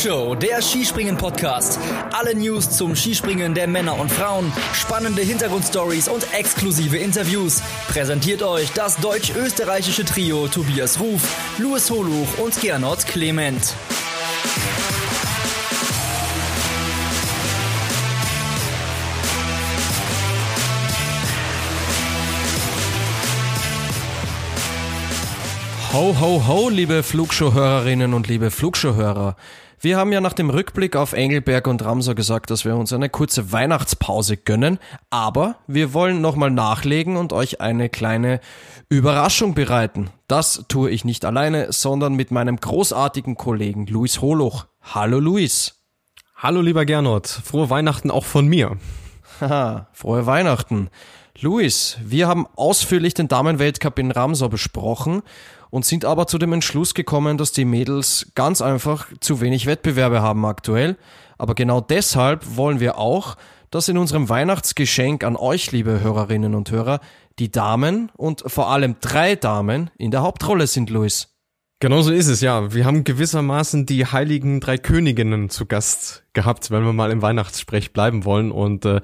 Flugshow, der Skispringen-Podcast. Alle News zum Skispringen der Männer und Frauen, spannende Hintergrundstories und exklusive Interviews. Präsentiert euch das deutsch-österreichische Trio Tobias Ruf, Louis Holuch und Gernot Clement. Ho, ho, ho, liebe Flugshow-Hörerinnen und liebe Flugshow-Hörer. Wir haben ja nach dem Rückblick auf Engelberg und Ramsau gesagt, dass wir uns eine kurze Weihnachtspause gönnen, aber wir wollen nochmal nachlegen und euch eine kleine Überraschung bereiten. Das tue ich nicht alleine, sondern mit meinem großartigen Kollegen Luis Holoch. Hallo Luis. Hallo lieber Gernot, frohe Weihnachten auch von mir. Haha, frohe Weihnachten. Luis, wir haben ausführlich den Damenweltcup in Ramsau besprochen und sind aber zu dem Entschluss gekommen, dass die Mädels ganz einfach zu wenig Wettbewerbe haben aktuell. Aber genau deshalb wollen wir auch, dass in unserem Weihnachtsgeschenk an euch, liebe Hörerinnen und Hörer, die Damen und vor allem drei Damen in der Hauptrolle sind, Luis. Genau so ist es, ja. Wir haben gewissermaßen die heiligen drei Königinnen zu Gast gehabt, wenn wir mal im Weihnachtssprech bleiben wollen. Und äh,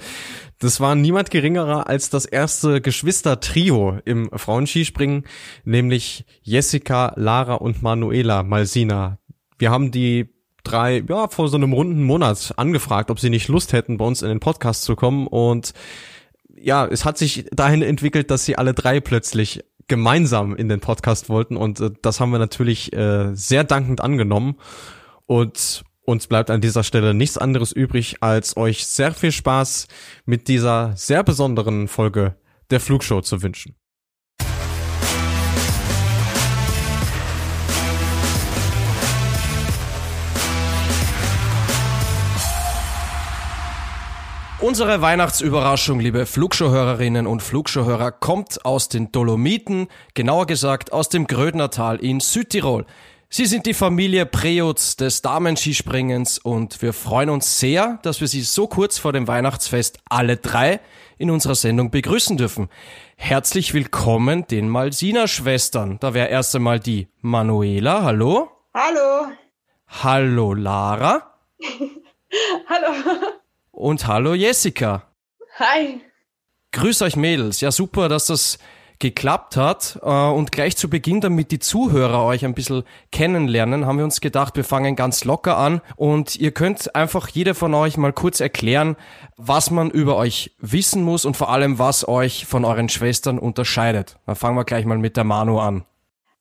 das war niemand geringerer als das erste Geschwister-Trio im Frauenskispringen, nämlich Jessica, Lara und Manuela Malsina. Wir haben die drei, ja, vor so einem runden Monat angefragt, ob sie nicht Lust hätten, bei uns in den Podcast zu kommen. Und ja, es hat sich dahin entwickelt, dass sie alle drei plötzlich gemeinsam in den Podcast wollten und äh, das haben wir natürlich äh, sehr dankend angenommen und uns bleibt an dieser Stelle nichts anderes übrig, als euch sehr viel Spaß mit dieser sehr besonderen Folge der Flugshow zu wünschen. Unsere Weihnachtsüberraschung, liebe Flugshow-Hörerinnen und Flugshow-Hörer, kommt aus den Dolomiten, genauer gesagt aus dem Grödnertal in Südtirol. Sie sind die Familie Preutz des Damenskispringens und wir freuen uns sehr, dass wir Sie so kurz vor dem Weihnachtsfest alle drei in unserer Sendung begrüßen dürfen. Herzlich willkommen den Malsina-Schwestern. Da wäre erst einmal die Manuela. Hallo. Hallo. Hallo Lara. Hallo. Und hallo Jessica. Hi. Grüß euch Mädels. Ja, super, dass das geklappt hat. Äh, und gleich zu Beginn, damit die Zuhörer euch ein bisschen kennenlernen, haben wir uns gedacht, wir fangen ganz locker an. Und ihr könnt einfach jeder von euch mal kurz erklären, was man über euch wissen muss und vor allem, was euch von euren Schwestern unterscheidet. Dann fangen wir gleich mal mit der Manu an.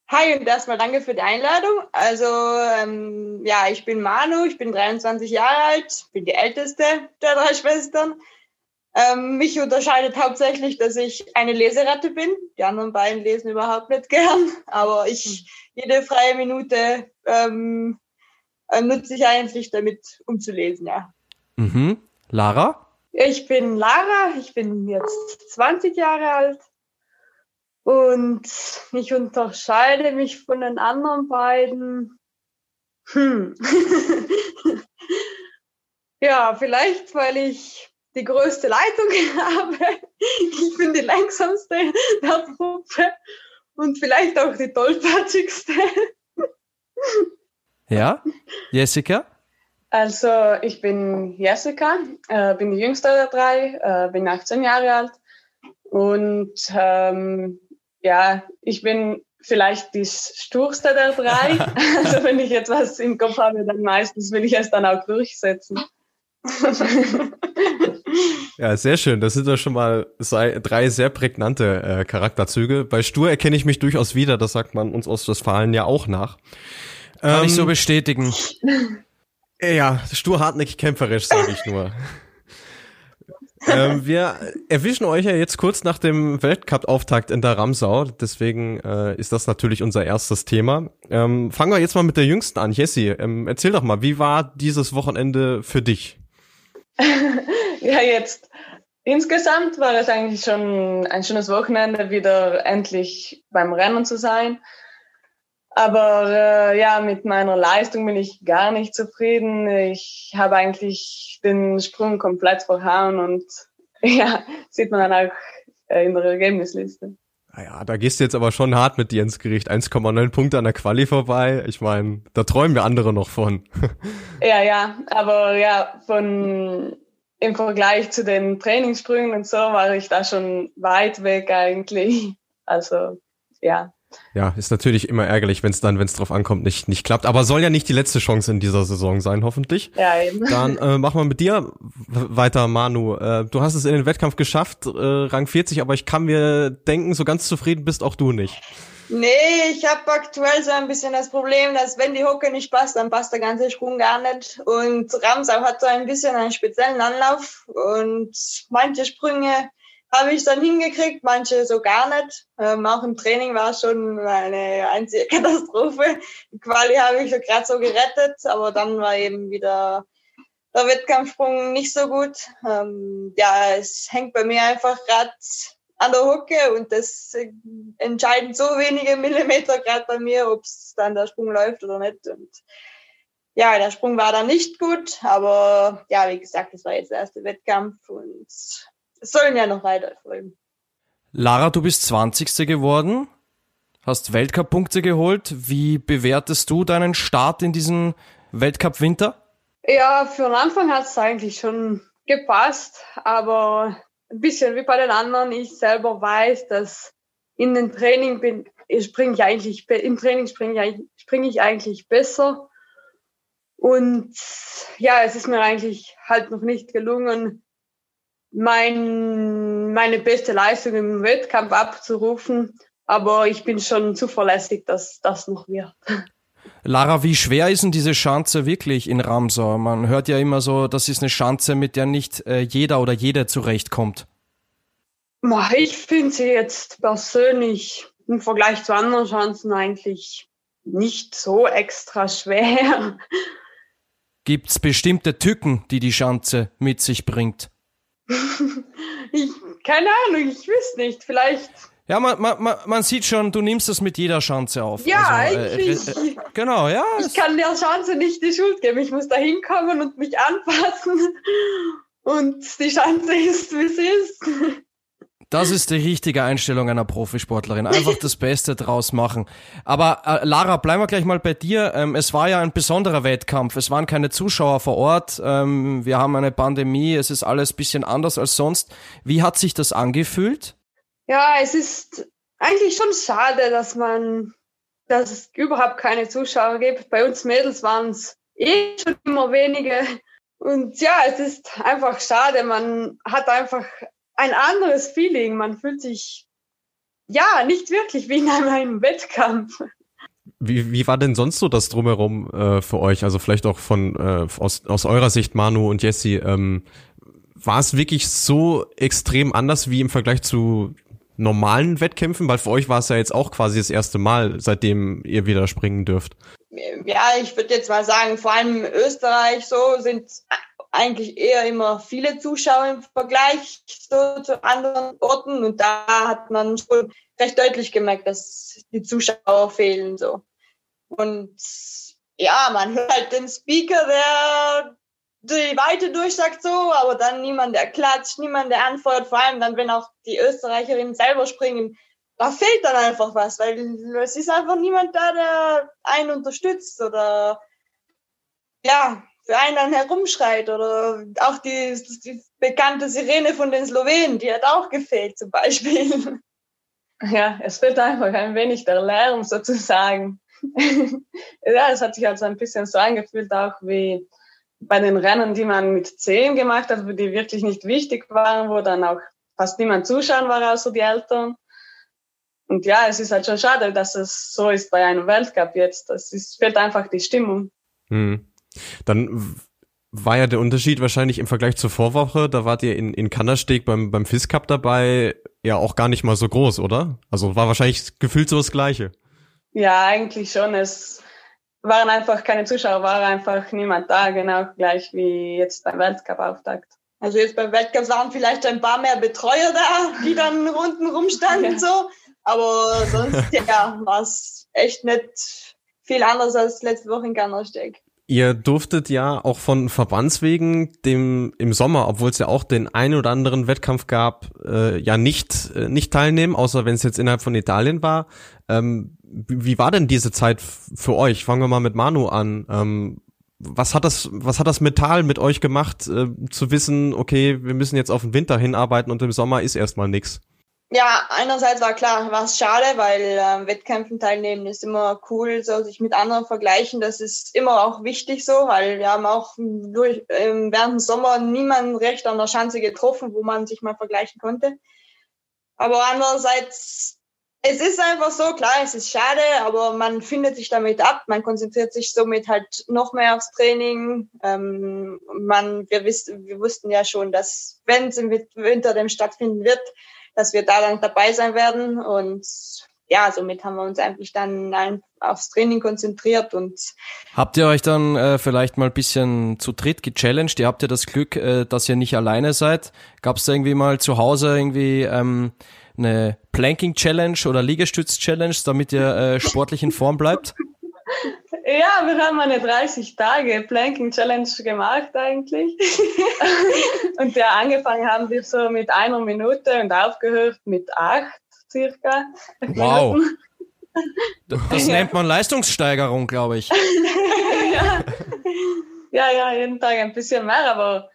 Hi und erstmal danke für die Einladung. Also ähm, ja, ich bin Manu, ich bin 23 Jahre alt, bin die älteste der drei Schwestern. Ähm, mich unterscheidet hauptsächlich, dass ich eine Leseratte bin. Die anderen beiden lesen überhaupt nicht gern, aber ich jede freie Minute ähm, äh, nutze ich eigentlich damit, um zu lesen, ja. Mhm. Lara? Ich bin Lara, ich bin jetzt 20 Jahre alt und ich unterscheide mich von den anderen beiden. Hm. ja, vielleicht, weil ich die größte Leitung habe. Ich bin die langsamste der Truppe und vielleicht auch die tollpatschigste. Ja, Jessica? Also ich bin Jessica, äh, bin die jüngste der drei, äh, bin 18 Jahre alt und ähm, ja, ich bin vielleicht die sturste der drei. also wenn ich jetzt was im Kopf habe, dann meistens will ich es dann auch durchsetzen. ja, sehr schön. Das sind doch schon mal drei sehr prägnante äh, Charakterzüge. Bei Stur erkenne ich mich durchaus wieder. Das sagt man uns aus Westfalen ja auch nach. Kann ähm, ich so bestätigen. Ja, stur, hartnäckig, kämpferisch, sage ich nur ähm, wir erwischen euch ja jetzt kurz nach dem Weltcup-Auftakt in der Ramsau. Deswegen äh, ist das natürlich unser erstes Thema. Ähm, fangen wir jetzt mal mit der Jüngsten an. Jessie, ähm, erzähl doch mal, wie war dieses Wochenende für dich? ja, jetzt insgesamt war es eigentlich schon ein schönes Wochenende, wieder endlich beim Rennen zu sein. Aber äh, ja, mit meiner Leistung bin ich gar nicht zufrieden. Ich habe eigentlich den Sprung komplett verhauen und ja, sieht man dann auch äh, in der Ergebnisliste. Naja, da gehst du jetzt aber schon hart mit dir ins Gericht. 1,9 Punkte an der Quali vorbei. Ich meine, da träumen wir andere noch von. ja, ja, aber ja, von im Vergleich zu den Trainingssprüngen und so war ich da schon weit weg eigentlich. Also ja, ja, ist natürlich immer ärgerlich, wenn es dann, wenn es drauf ankommt, nicht, nicht klappt. Aber soll ja nicht die letzte Chance in dieser Saison sein, hoffentlich. Ja, eben. Dann äh, machen wir mit dir weiter, Manu. Äh, du hast es in den Wettkampf geschafft, äh, Rang 40, aber ich kann mir denken, so ganz zufrieden bist auch du nicht. Nee, ich habe aktuell so ein bisschen das Problem, dass wenn die Hocke nicht passt, dann passt der ganze Sprung gar nicht. Und Ramsau hat so ein bisschen einen speziellen Anlauf und manche Sprünge habe ich dann hingekriegt, manche so gar nicht. Ähm, auch im Training war es schon eine einzige Katastrophe. Die Quali habe ich so gerade so gerettet, aber dann war eben wieder der Wettkampfsprung nicht so gut. Ähm, ja, es hängt bei mir einfach gerade an der Hucke und das entscheiden so wenige Millimeter gerade bei mir, ob es dann der Sprung läuft oder nicht. Und ja, der Sprung war dann nicht gut, aber ja, wie gesagt, das war jetzt der erste Wettkampf und es sollen ja noch weiter folgen. Lara, du bist 20. geworden, hast Weltcup-Punkte geholt. Wie bewertest du deinen Start in diesen Weltcup-Winter? Ja, für den Anfang hat es eigentlich schon gepasst, aber ein bisschen wie bei den anderen. Ich selber weiß, dass in den Training bin, springe ich eigentlich, im Training springe ich, springe ich eigentlich besser. Und ja, es ist mir eigentlich halt noch nicht gelungen, mein, meine beste Leistung im Wettkampf abzurufen. Aber ich bin schon zuverlässig, dass das noch wird. Lara, wie schwer ist denn diese Schanze wirklich in Ramsau? Man hört ja immer so, das ist eine Schanze, mit der nicht äh, jeder oder jede zurechtkommt. Ich finde sie jetzt persönlich im Vergleich zu anderen Schanzen eigentlich nicht so extra schwer. Gibt es bestimmte Tücken, die die Schanze mit sich bringt? Ich, keine Ahnung, ich wüsste nicht. Vielleicht. Ja, man, man, man sieht schon, du nimmst das mit jeder Chance auf. Ja, also, äh, eigentlich. Äh, äh, genau, ja. Ich kann der Chance nicht die Schuld geben. Ich muss da hinkommen und mich anpassen. Und die Chance ist, wie sie ist. Das ist die richtige Einstellung einer Profisportlerin. Einfach das Beste draus machen. Aber äh, Lara, bleiben wir gleich mal bei dir. Ähm, es war ja ein besonderer Wettkampf. Es waren keine Zuschauer vor Ort. Ähm, wir haben eine Pandemie. Es ist alles bisschen anders als sonst. Wie hat sich das angefühlt? Ja, es ist eigentlich schon schade, dass man, dass es überhaupt keine Zuschauer gibt. Bei uns Mädels waren es eh schon immer wenige. Und ja, es ist einfach schade. Man hat einfach ein anderes Feeling. Man fühlt sich ja nicht wirklich wie in einem Wettkampf. Wie, wie war denn sonst so das drumherum äh, für euch? Also vielleicht auch von äh, aus, aus eurer Sicht, Manu und Jesse. Ähm, war es wirklich so extrem anders wie im Vergleich zu normalen Wettkämpfen? Weil für euch war es ja jetzt auch quasi das erste Mal, seitdem ihr wieder springen dürft. Ja, ich würde jetzt mal sagen, vor allem in Österreich so sind eigentlich eher immer viele Zuschauer im Vergleich so zu anderen Orten. Und da hat man schon recht deutlich gemerkt, dass die Zuschauer fehlen so. Und ja, man hört halt den Speaker, der die Weite durchsagt so, aber dann niemand, der klatscht, niemand, der anfeuert, vor allem dann, wenn auch die Österreicherinnen selber springen, da fehlt dann einfach was, weil es ist einfach niemand da, der einen unterstützt oder ja, für einen dann herumschreit oder auch die, die bekannte Sirene von den Slowenen, die hat auch gefehlt zum Beispiel. Ja, es fehlt einfach ein wenig der Lärm sozusagen. ja, es hat sich also ein bisschen so angefühlt, auch wie bei den Rennen, die man mit zehn gemacht hat, die wirklich nicht wichtig waren, wo dann auch fast niemand zuschauen war, außer die Eltern. Und ja, es ist halt schon schade, dass es so ist bei einem Weltcup jetzt. Es fehlt einfach die Stimmung. Hm. Dann war ja der Unterschied wahrscheinlich im Vergleich zur Vorwoche, da wart ihr in, in Kannersteg beim, beim FIS Cup dabei, ja auch gar nicht mal so groß, oder? Also war wahrscheinlich gefühlt so das Gleiche. Ja, eigentlich schon. Es waren einfach keine Zuschauer, war einfach niemand da, genau gleich wie jetzt beim Weltcup-Auftakt. Also jetzt beim Weltcup waren vielleicht ein paar mehr Betreuer da, die dann unten rumstanden ja. so. Aber sonst ja, war es echt nicht viel anders als letzte Woche in Kannersteg. Ihr durftet ja auch von Verbandswegen dem im Sommer, obwohl es ja auch den einen oder anderen Wettkampf gab, äh, ja nicht äh, nicht teilnehmen, außer wenn es jetzt innerhalb von Italien war. Ähm, wie war denn diese Zeit für euch? Fangen wir mal mit Manu an. Ähm, was hat das was hat das Metall mit euch gemacht, äh, zu wissen, okay, wir müssen jetzt auf den Winter hinarbeiten und im Sommer ist erstmal nichts? Ja, einerseits war klar, war es schade, weil äh, Wettkämpfen teilnehmen ist immer cool, so sich mit anderen vergleichen. Das ist immer auch wichtig so, weil wir haben auch durch, ähm, während dem Sommer niemanden recht an der Schanze getroffen, wo man sich mal vergleichen konnte. Aber andererseits, es ist einfach so, klar, es ist schade, aber man findet sich damit ab. Man konzentriert sich somit halt noch mehr aufs Training. Ähm, man, wir, wiss, wir wussten ja schon, dass wenn es im Winter dem stattfinden wird, dass wir da dann dabei sein werden. Und ja, somit haben wir uns eigentlich dann aufs Training konzentriert und habt ihr euch dann äh, vielleicht mal ein bisschen zu dritt gechallenged? Ihr habt ja das Glück, äh, dass ihr nicht alleine seid. Gab es da irgendwie mal zu Hause irgendwie ähm, eine Planking Challenge oder Liegestütz Challenge, damit ihr äh, sportlich in Form bleibt? Ja, wir haben eine 30 Tage Planking Challenge gemacht eigentlich. und ja, angefangen haben wir so mit einer Minute und aufgehört mit acht circa. Wow. Das nennt man Leistungssteigerung, glaube ich. ja. ja, ja, jeden Tag ein bisschen mehr, aber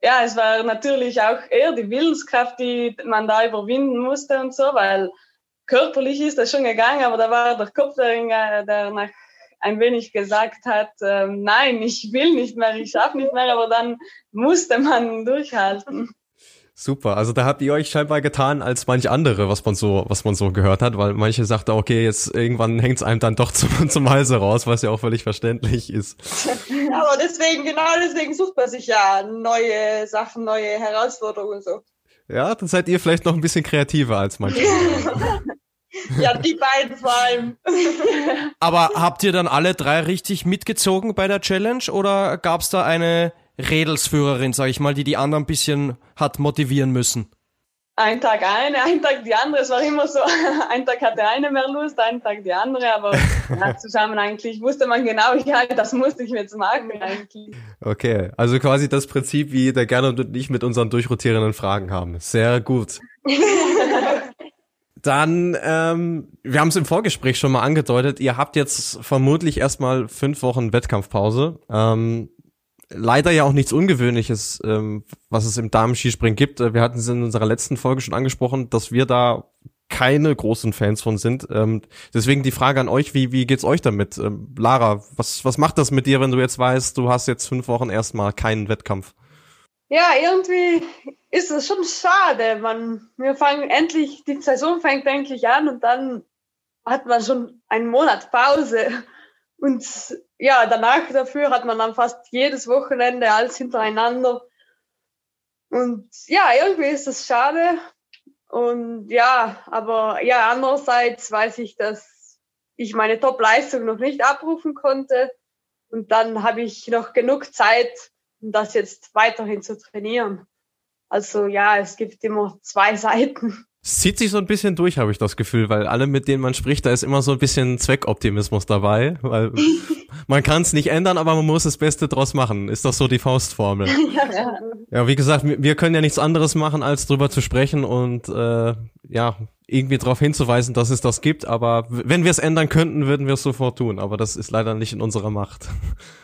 ja, es war natürlich auch eher die Willenskraft, die man da überwinden musste und so, weil körperlich ist das schon gegangen, aber da war der Kopf, der, der nach ein wenig gesagt hat, äh, nein, ich will nicht mehr, ich schaffe nicht mehr, aber dann musste man durchhalten. Super, also da habt ihr euch scheinbar getan als manch andere, was man so, was man so gehört hat, weil manche sagten, okay, jetzt irgendwann hängt es einem dann doch zum, zum Halse raus, was ja auch völlig verständlich ist. Aber deswegen, genau deswegen sucht man sich ja neue Sachen, neue Herausforderungen und so. Ja, dann seid ihr vielleicht noch ein bisschen kreativer als manche. Ja, die beiden vor allem. Aber habt ihr dann alle drei richtig mitgezogen bei der Challenge oder gab es da eine Redelsführerin, sag ich mal, die die anderen ein bisschen hat motivieren müssen? Ein Tag eine, ein Tag die andere. Es war immer so, ein Tag hatte eine mehr Lust, ein Tag die andere, aber ja, zusammen eigentlich wusste man genau, ja, das musste ich jetzt machen eigentlich. Okay, also quasi das Prinzip, wie der Gerne und ich mit unseren durchrotierenden Fragen haben. Sehr gut. Dann, ähm, wir haben es im Vorgespräch schon mal angedeutet, ihr habt jetzt vermutlich erstmal fünf Wochen Wettkampfpause. Ähm, leider ja auch nichts Ungewöhnliches, ähm, was es im Damen-Skispringen gibt. Wir hatten es in unserer letzten Folge schon angesprochen, dass wir da keine großen Fans von sind. Ähm, deswegen die Frage an euch, wie, wie geht's euch damit? Ähm, Lara, was, was macht das mit dir, wenn du jetzt weißt, du hast jetzt fünf Wochen erstmal keinen Wettkampf? Ja, irgendwie ist es schon schade. Man, wir fangen endlich, die Saison fängt endlich an und dann hat man schon einen Monat Pause. Und ja, danach dafür hat man dann fast jedes Wochenende alles hintereinander. Und ja, irgendwie ist es schade. Und ja, aber ja, andererseits weiß ich, dass ich meine Top-Leistung noch nicht abrufen konnte. Und dann habe ich noch genug Zeit, um das jetzt weiterhin zu trainieren. Also ja, es gibt immer zwei Seiten. Es zieht sich so ein bisschen durch, habe ich das Gefühl, weil alle, mit denen man spricht, da ist immer so ein bisschen Zweckoptimismus dabei, weil man kann es nicht ändern, aber man muss das Beste draus machen. Ist das so die Faustformel? ja. ja, wie gesagt, wir können ja nichts anderes machen, als drüber zu sprechen und äh, ja, irgendwie darauf hinzuweisen, dass es das gibt. Aber wenn wir es ändern könnten, würden wir es sofort tun. Aber das ist leider nicht in unserer Macht.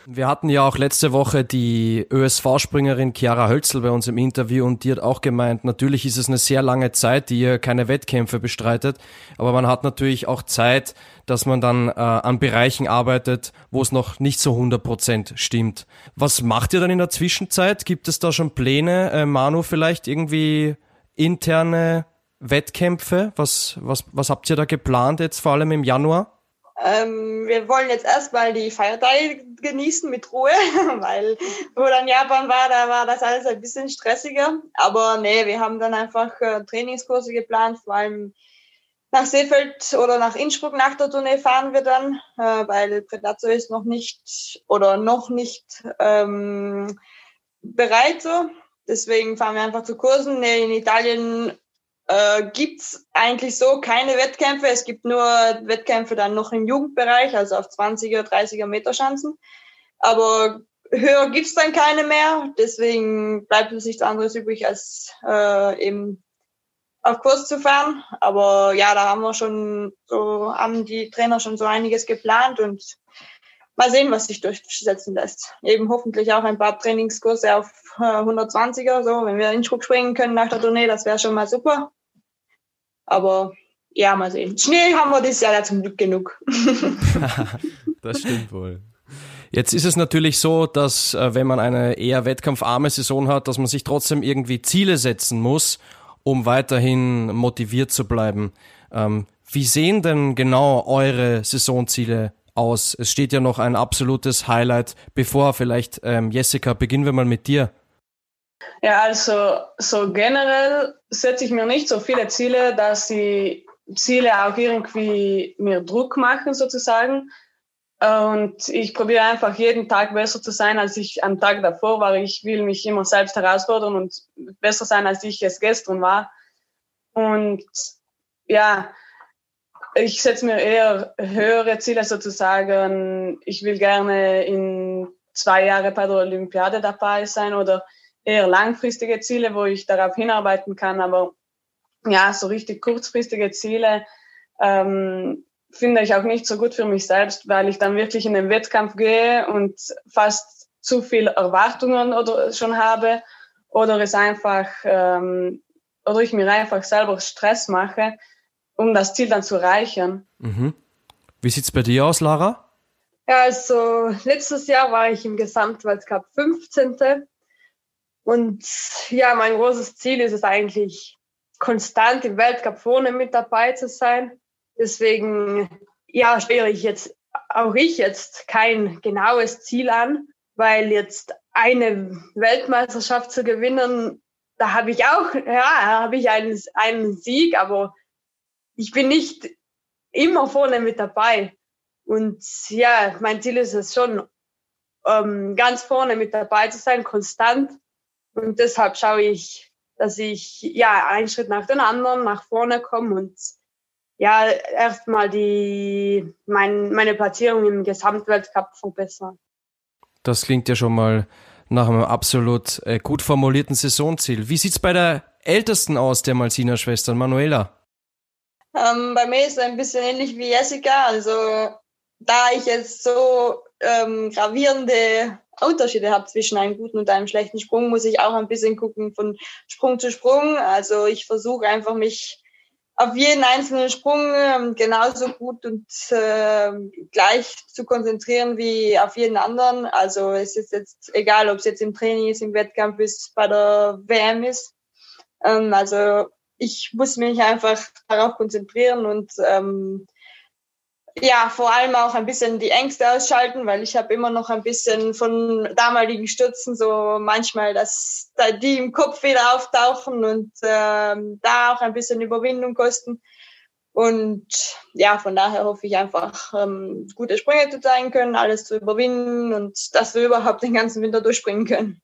Wir hatten ja auch letzte Woche die ÖSV-Springerin Chiara Hölzel bei uns im Interview und die hat auch gemeint, natürlich ist es eine sehr lange Zeit, die ihr keine Wettkämpfe bestreitet. Aber man hat natürlich auch Zeit, dass man dann äh, an Bereichen arbeitet, wo es noch nicht so 100 Prozent stimmt. Was macht ihr dann in der Zwischenzeit? Gibt es da schon Pläne, äh, Manu, vielleicht irgendwie interne Wettkämpfe? Was, was, was habt ihr da geplant jetzt vor allem im Januar? Ähm, wir wollen jetzt erstmal die Feiertage genießen mit Ruhe, weil wo dann Japan war, da war das alles ein bisschen stressiger. Aber nee, wir haben dann einfach äh, Trainingskurse geplant, vor allem nach Seefeld oder nach Innsbruck nach der Tournee fahren wir dann, äh, weil Predazzo ist noch nicht oder noch nicht ähm, bereit so. Deswegen fahren wir einfach zu Kursen. Nee, in Italien äh, gibt's eigentlich so keine Wettkämpfe. Es gibt nur Wettkämpfe dann noch im Jugendbereich, also auf 20er, 30er Meter Schanzen. Aber höher gibt's dann keine mehr. Deswegen bleibt uns nichts anderes übrig, als äh, eben auf Kurs zu fahren. Aber ja, da haben wir schon so, haben die Trainer schon so einiges geplant und mal sehen, was sich durchsetzen lässt. Eben hoffentlich auch ein paar Trainingskurse auf äh, 120er, so, wenn wir in Schruck springen können nach der Tournee, das wäre schon mal super. Aber ja, mal sehen. Schnee haben wir dieses Jahr ja zum Glück genug. das stimmt wohl. Jetzt ist es natürlich so, dass äh, wenn man eine eher wettkampfarme Saison hat, dass man sich trotzdem irgendwie Ziele setzen muss, um weiterhin motiviert zu bleiben. Ähm, wie sehen denn genau eure Saisonziele aus? Es steht ja noch ein absolutes Highlight bevor. Vielleicht, ähm, Jessica, beginnen wir mal mit dir. Ja, also so generell setze ich mir nicht so viele Ziele, dass die Ziele auch irgendwie mir Druck machen sozusagen. Und ich probiere einfach jeden Tag besser zu sein, als ich am Tag davor war. Ich will mich immer selbst herausfordern und besser sein, als ich es gestern war. Und ja, ich setze mir eher höhere Ziele sozusagen. Ich will gerne in zwei Jahren bei der Olympiade dabei sein oder eher langfristige Ziele, wo ich darauf hinarbeiten kann. Aber ja, so richtig kurzfristige Ziele ähm, finde ich auch nicht so gut für mich selbst, weil ich dann wirklich in den Wettkampf gehe und fast zu viel Erwartungen oder schon habe oder es einfach ähm, oder ich mir einfach selber Stress mache, um das Ziel dann zu erreichen. Mhm. Wie sieht's bei dir aus, Lara? Ja, also letztes Jahr war ich im Gesamtweltcup 15. Und ja, mein großes Ziel ist es eigentlich, konstant im Weltcup vorne mit dabei zu sein. Deswegen, ja, stelle ich jetzt, auch ich jetzt kein genaues Ziel an, weil jetzt eine Weltmeisterschaft zu gewinnen, da habe ich auch, ja, habe ich einen, einen Sieg, aber ich bin nicht immer vorne mit dabei. Und ja, mein Ziel ist es schon, ähm, ganz vorne mit dabei zu sein, konstant. Und deshalb schaue ich, dass ich ja einen Schritt nach den anderen nach vorne komme und ja, erstmal die, mein, meine Platzierung im Gesamtweltcup verbessern. Das klingt ja schon mal nach einem absolut äh, gut formulierten Saisonziel. Wie sieht's bei der ältesten aus, der Malsina-Schwestern, Manuela? Ähm, bei mir ist es ein bisschen ähnlich wie Jessica. Also da ich jetzt so ähm, gravierende Unterschiede habe zwischen einem guten und einem schlechten Sprung, muss ich auch ein bisschen gucken von Sprung zu Sprung. Also ich versuche einfach mich auf jeden einzelnen Sprung ähm, genauso gut und äh, gleich zu konzentrieren wie auf jeden anderen. Also es ist jetzt egal, ob es jetzt im Training ist, im Wettkampf ist, bei der WM ist. Ähm, also ich muss mich einfach darauf konzentrieren und ähm, ja, vor allem auch ein bisschen die Ängste ausschalten, weil ich habe immer noch ein bisschen von damaligen Stürzen so manchmal, dass da die im Kopf wieder auftauchen und ähm, da auch ein bisschen Überwindung kosten. Und ja, von daher hoffe ich einfach, ähm, gute Sprünge zu zeigen können, alles zu überwinden und dass wir überhaupt den ganzen Winter durchspringen können.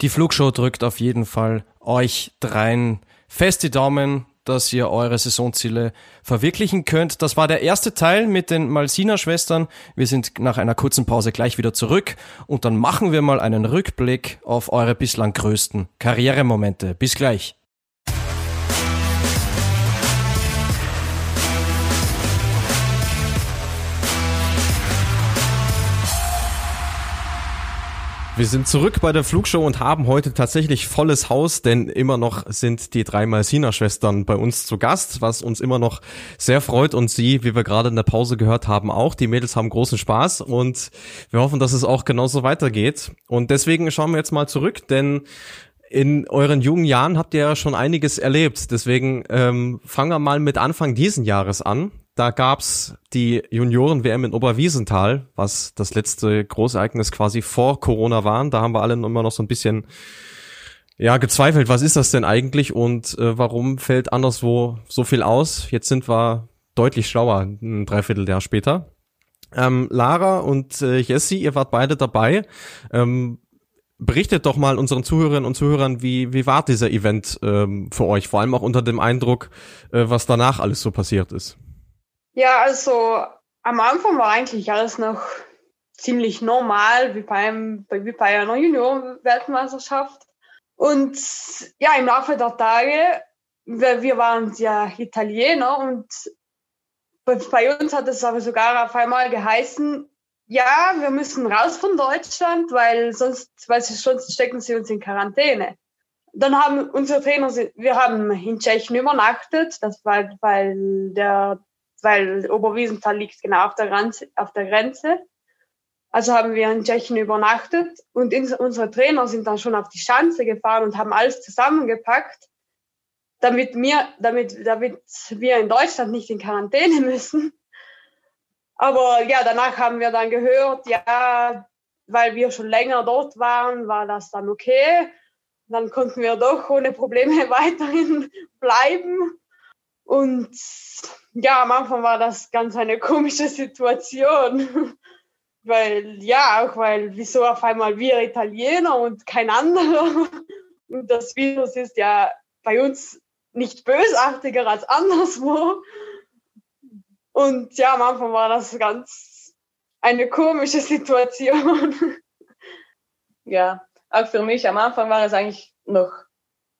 Die Flugshow drückt auf jeden Fall euch dreien fest die Daumen dass ihr eure Saisonziele verwirklichen könnt. Das war der erste Teil mit den Malsina-Schwestern. Wir sind nach einer kurzen Pause gleich wieder zurück und dann machen wir mal einen Rückblick auf eure bislang größten Karrieremomente. Bis gleich. Wir sind zurück bei der Flugshow und haben heute tatsächlich volles Haus, denn immer noch sind die drei Malsina-Schwestern bei uns zu Gast, was uns immer noch sehr freut und sie, wie wir gerade in der Pause gehört haben, auch. Die Mädels haben großen Spaß und wir hoffen, dass es auch genauso weitergeht. Und deswegen schauen wir jetzt mal zurück, denn in euren jungen Jahren habt ihr ja schon einiges erlebt. Deswegen ähm, fangen wir mal mit Anfang diesen Jahres an. Da gab's die Junioren-WM in Oberwiesenthal, was das letzte Großereignis quasi vor Corona war. Da haben wir alle immer noch so ein bisschen ja gezweifelt, was ist das denn eigentlich und äh, warum fällt anderswo so viel aus? Jetzt sind wir deutlich schlauer, ein Dreivierteljahr später. Ähm, Lara und äh, Jessie, ihr wart beide dabei. Ähm, berichtet doch mal unseren Zuhörerinnen und Zuhörern, wie, wie war dieser Event ähm, für euch? Vor allem auch unter dem Eindruck, äh, was danach alles so passiert ist. Ja, also am Anfang war eigentlich alles noch ziemlich normal, wie bei, einem, wie bei einer Junior-Weltmeisterschaft. Und ja, im Laufe der Tage, wir, wir waren ja Italiener und bei uns hat es aber sogar auf einmal geheißen, ja, wir müssen raus von Deutschland, weil sonst, weil sie, sonst stecken sie uns in Quarantäne. Dann haben unsere Trainer, wir haben in Tschechien übernachtet, das war, weil der, weil Oberwiesenthal liegt genau auf der Grenze, auf der Grenze. Also haben wir in Tschechien übernachtet und unsere Trainer sind dann schon auf die Schanze gefahren und haben alles zusammengepackt, damit wir, damit, damit wir in Deutschland nicht in Quarantäne müssen. Aber ja, danach haben wir dann gehört, ja, weil wir schon länger dort waren, war das dann okay. Dann konnten wir doch ohne Probleme weiterhin bleiben. Und ja, am Anfang war das ganz eine komische Situation. weil, ja, auch weil, wieso auf einmal wir Italiener und kein anderer. Und das Virus ist ja bei uns nicht bösartiger als anderswo. Und ja, am Anfang war das ganz eine komische Situation. Ja, auch für mich am Anfang war es eigentlich noch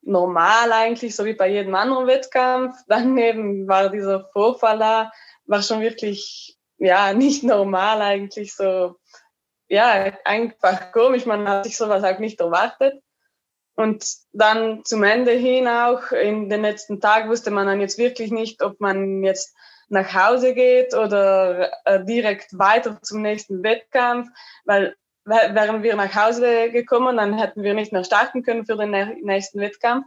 normal eigentlich, so wie bei jedem anderen Wettkampf. Daneben war dieser Vorfall da, war schon wirklich, ja, nicht normal eigentlich so, ja, einfach komisch. Man hat sich sowas auch nicht erwartet. Und dann zum Ende hin auch, in den letzten Tagen wusste man dann jetzt wirklich nicht, ob man jetzt nach Hause geht oder äh, direkt weiter zum nächsten Wettkampf, weil wären wir nach Hause gekommen, dann hätten wir nicht mehr starten können für den nächsten Wettkampf.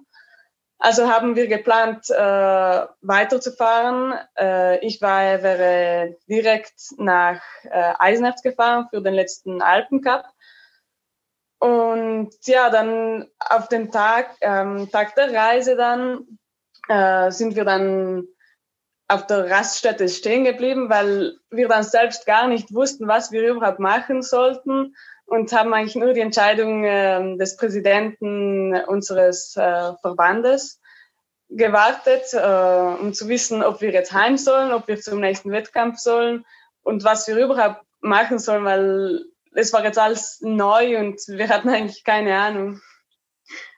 Also haben wir geplant, äh, weiterzufahren. Äh, ich war, wäre direkt nach äh, Eisenerz gefahren für den letzten Alpencup. Und ja, dann auf dem Tag, ähm, Tag der Reise dann, äh, sind wir dann auf der Raststätte stehen geblieben, weil wir dann selbst gar nicht wussten, was wir überhaupt machen sollten und haben eigentlich nur die Entscheidung äh, des Präsidenten unseres äh, Verbandes gewartet, äh, um zu wissen, ob wir jetzt heim sollen, ob wir zum nächsten Wettkampf sollen und was wir überhaupt machen sollen, weil es war jetzt alles neu und wir hatten eigentlich keine Ahnung.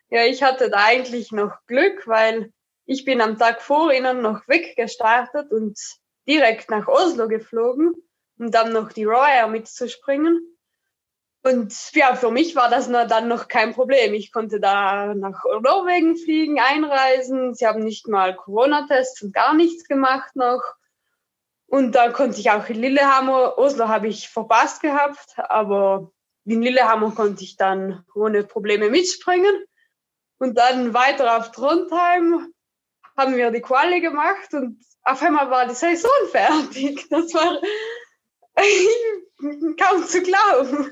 Ja, ich hatte da eigentlich noch Glück, weil ich bin am Tag vor ihnen noch weggestartet und direkt nach Oslo geflogen, um dann noch die Royal mitzuspringen. Und ja, für mich war das dann noch kein Problem. Ich konnte da nach Norwegen fliegen, einreisen. Sie haben nicht mal Corona-Tests und gar nichts gemacht noch. Und da konnte ich auch in Lillehammer, Oslo habe ich verpasst gehabt, aber in Lillehammer konnte ich dann ohne Probleme mitspringen. Und dann weiter auf Trondheim haben wir die Quali gemacht und auf einmal war die Saison fertig. Das war kaum zu glauben.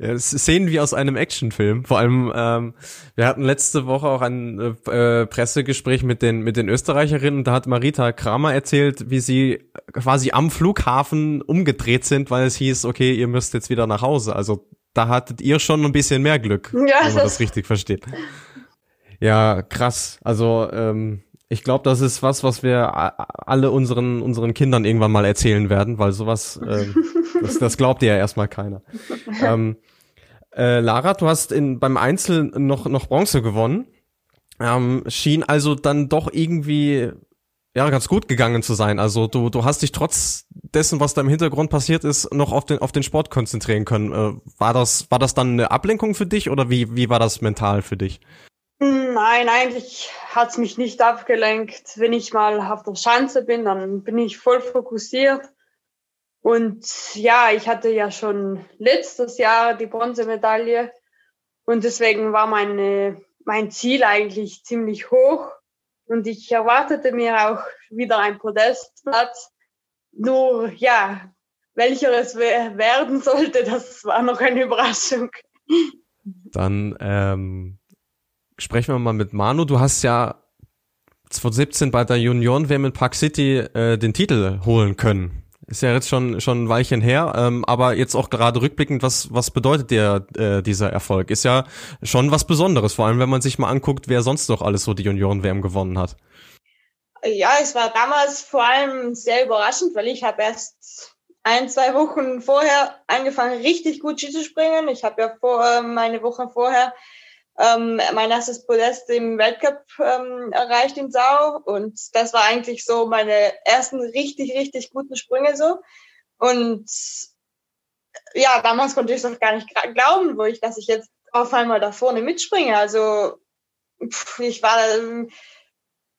Ja, das sehen wie aus einem Actionfilm. Vor allem, ähm, wir hatten letzte Woche auch ein äh, Pressegespräch mit den mit den Österreicherinnen. Da hat Marita Kramer erzählt, wie sie quasi am Flughafen umgedreht sind, weil es hieß, okay, ihr müsst jetzt wieder nach Hause. Also da hattet ihr schon ein bisschen mehr Glück, ja, wenn man das, das richtig versteht. Ja, krass. Also ähm, ich glaube, das ist was, was wir alle unseren unseren Kindern irgendwann mal erzählen werden, weil sowas, ähm, das, das glaubt dir ja erstmal keiner. Ähm, äh, Lara, du hast in beim Einzel noch noch Bronze gewonnen. Ähm, schien also dann doch irgendwie ja ganz gut gegangen zu sein. Also du du hast dich trotz dessen, was da im Hintergrund passiert ist, noch auf den auf den Sport konzentrieren können. Äh, war das war das dann eine Ablenkung für dich oder wie wie war das mental für dich? Nein, eigentlich hat's mich nicht abgelenkt. Wenn ich mal auf der Schanze bin, dann bin ich voll fokussiert. Und ja, ich hatte ja schon letztes Jahr die Bronzemedaille und deswegen war meine, mein Ziel eigentlich ziemlich hoch und ich erwartete mir auch wieder ein Podestplatz. Nur ja, welcher es werden sollte, das war noch eine Überraschung. Dann ähm, sprechen wir mal mit Manu. Du hast ja 2017 bei der Junioren-WM in Park City äh, den Titel holen können. Ist ja jetzt schon schon ein Weilchen her, ähm, aber jetzt auch gerade rückblickend, was was bedeutet dir äh, dieser Erfolg? Ist ja schon was Besonderes, vor allem wenn man sich mal anguckt, wer sonst noch alles so die Junioren-WM gewonnen hat. Ja, es war damals vor allem sehr überraschend, weil ich habe erst ein, zwei Wochen vorher angefangen, richtig gut Ski zu springen. Ich habe ja vor, ähm, eine Woche vorher ähm, mein erstes Podest im Weltcup ähm, erreicht in Sau. Und das war eigentlich so meine ersten richtig, richtig guten Sprünge so. Und ja, damals konnte ich es noch gar nicht glauben, wo ich, dass ich jetzt auf einmal da vorne mitspringe. Also ich war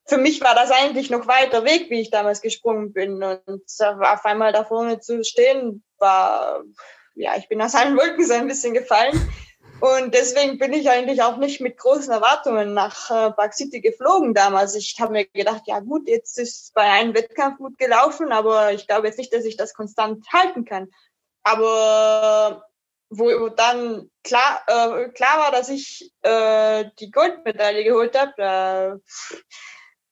für mich war das eigentlich noch weiter Weg, wie ich damals gesprungen bin. Und auf einmal da vorne zu stehen, war, ja, ich bin aus allen Wolken so ein bisschen gefallen. Und deswegen bin ich eigentlich auch nicht mit großen Erwartungen nach äh, Park City geflogen damals. Ich habe mir gedacht, ja gut, jetzt ist bei einem Wettkampf gut gelaufen, aber ich glaube jetzt nicht, dass ich das konstant halten kann. Aber wo dann klar, äh, klar war, dass ich äh, die Goldmedaille geholt habe, äh,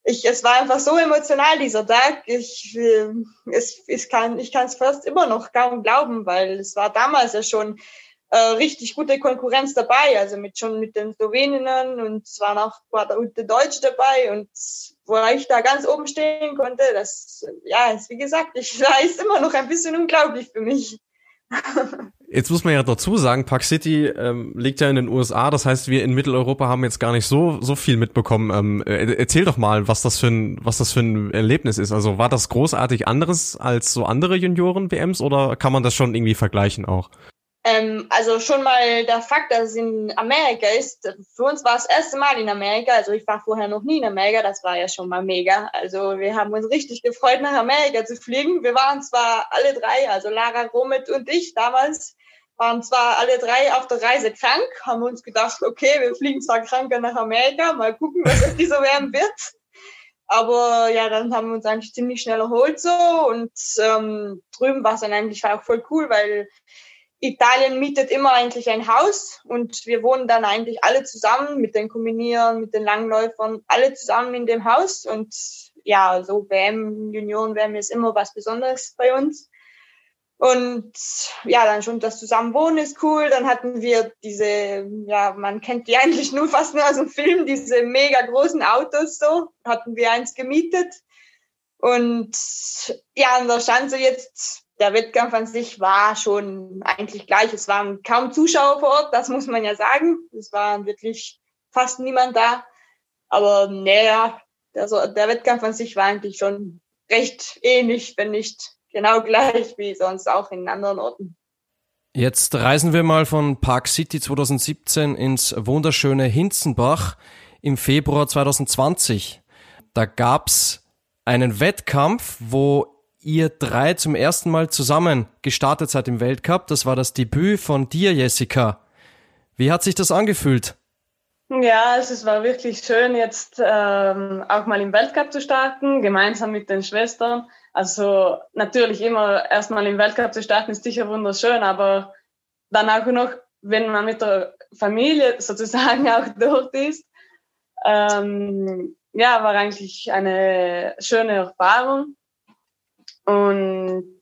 ich, es war einfach so emotional dieser Tag. Ich, äh, es, ich kann es fast immer noch kaum glauben, weil es war damals ja schon äh, richtig gute Konkurrenz dabei, also mit schon mit den Sloweninnen und es waren auch der, der Deutsche dabei und wo ich da ganz oben stehen konnte, das ja, ist wie gesagt, ich weiß immer noch ein bisschen unglaublich für mich. Jetzt muss man ja dazu sagen, Park City ähm, liegt ja in den USA, das heißt, wir in Mitteleuropa haben jetzt gar nicht so so viel mitbekommen. Ähm, äh, erzähl doch mal, was das für ein was das für ein Erlebnis ist. Also war das großartig anderes als so andere Junioren WMs oder kann man das schon irgendwie vergleichen auch? Ähm, also schon mal der Fakt, dass es in Amerika ist. Für uns war es das erste Mal in Amerika. Also ich war vorher noch nie in Amerika. Das war ja schon mal mega. Also wir haben uns richtig gefreut, nach Amerika zu fliegen. Wir waren zwar alle drei, also Lara, Romit und ich damals, waren zwar alle drei auf der Reise krank, haben uns gedacht, okay, wir fliegen zwar kranker nach Amerika, mal gucken, was das dieser werden wird. Aber ja, dann haben wir uns eigentlich ziemlich schnell erholt so und ähm, drüben war es dann eigentlich auch voll cool, weil Italien mietet immer eigentlich ein Haus und wir wohnen dann eigentlich alle zusammen mit den Kombinieren, mit den Langläufern, alle zusammen in dem Haus und ja, so WM, Union, WM ist immer was Besonderes bei uns. Und ja, dann schon das Zusammenwohnen ist cool. Dann hatten wir diese, ja, man kennt die eigentlich nur fast nur aus dem Film, diese mega großen Autos so. Hatten wir eins gemietet. Und ja, an der Schanze jetzt der Wettkampf an sich war schon eigentlich gleich. Es waren kaum Zuschauer vor Ort, das muss man ja sagen. Es war wirklich fast niemand da. Aber naja, also der Wettkampf an sich war eigentlich schon recht ähnlich, wenn nicht genau gleich wie sonst auch in anderen Orten. Jetzt reisen wir mal von Park City 2017 ins wunderschöne Hinzenbach im Februar 2020. Da gab's einen Wettkampf, wo ihr drei zum ersten Mal zusammen gestartet seid im Weltcup. Das war das Debüt von dir, Jessica. Wie hat sich das angefühlt? Ja, also es war wirklich schön, jetzt ähm, auch mal im Weltcup zu starten, gemeinsam mit den Schwestern. Also natürlich immer erstmal im Weltcup zu starten ist sicher wunderschön, aber dann auch noch, wenn man mit der Familie sozusagen auch dort ist, ähm, ja, war eigentlich eine schöne Erfahrung. Und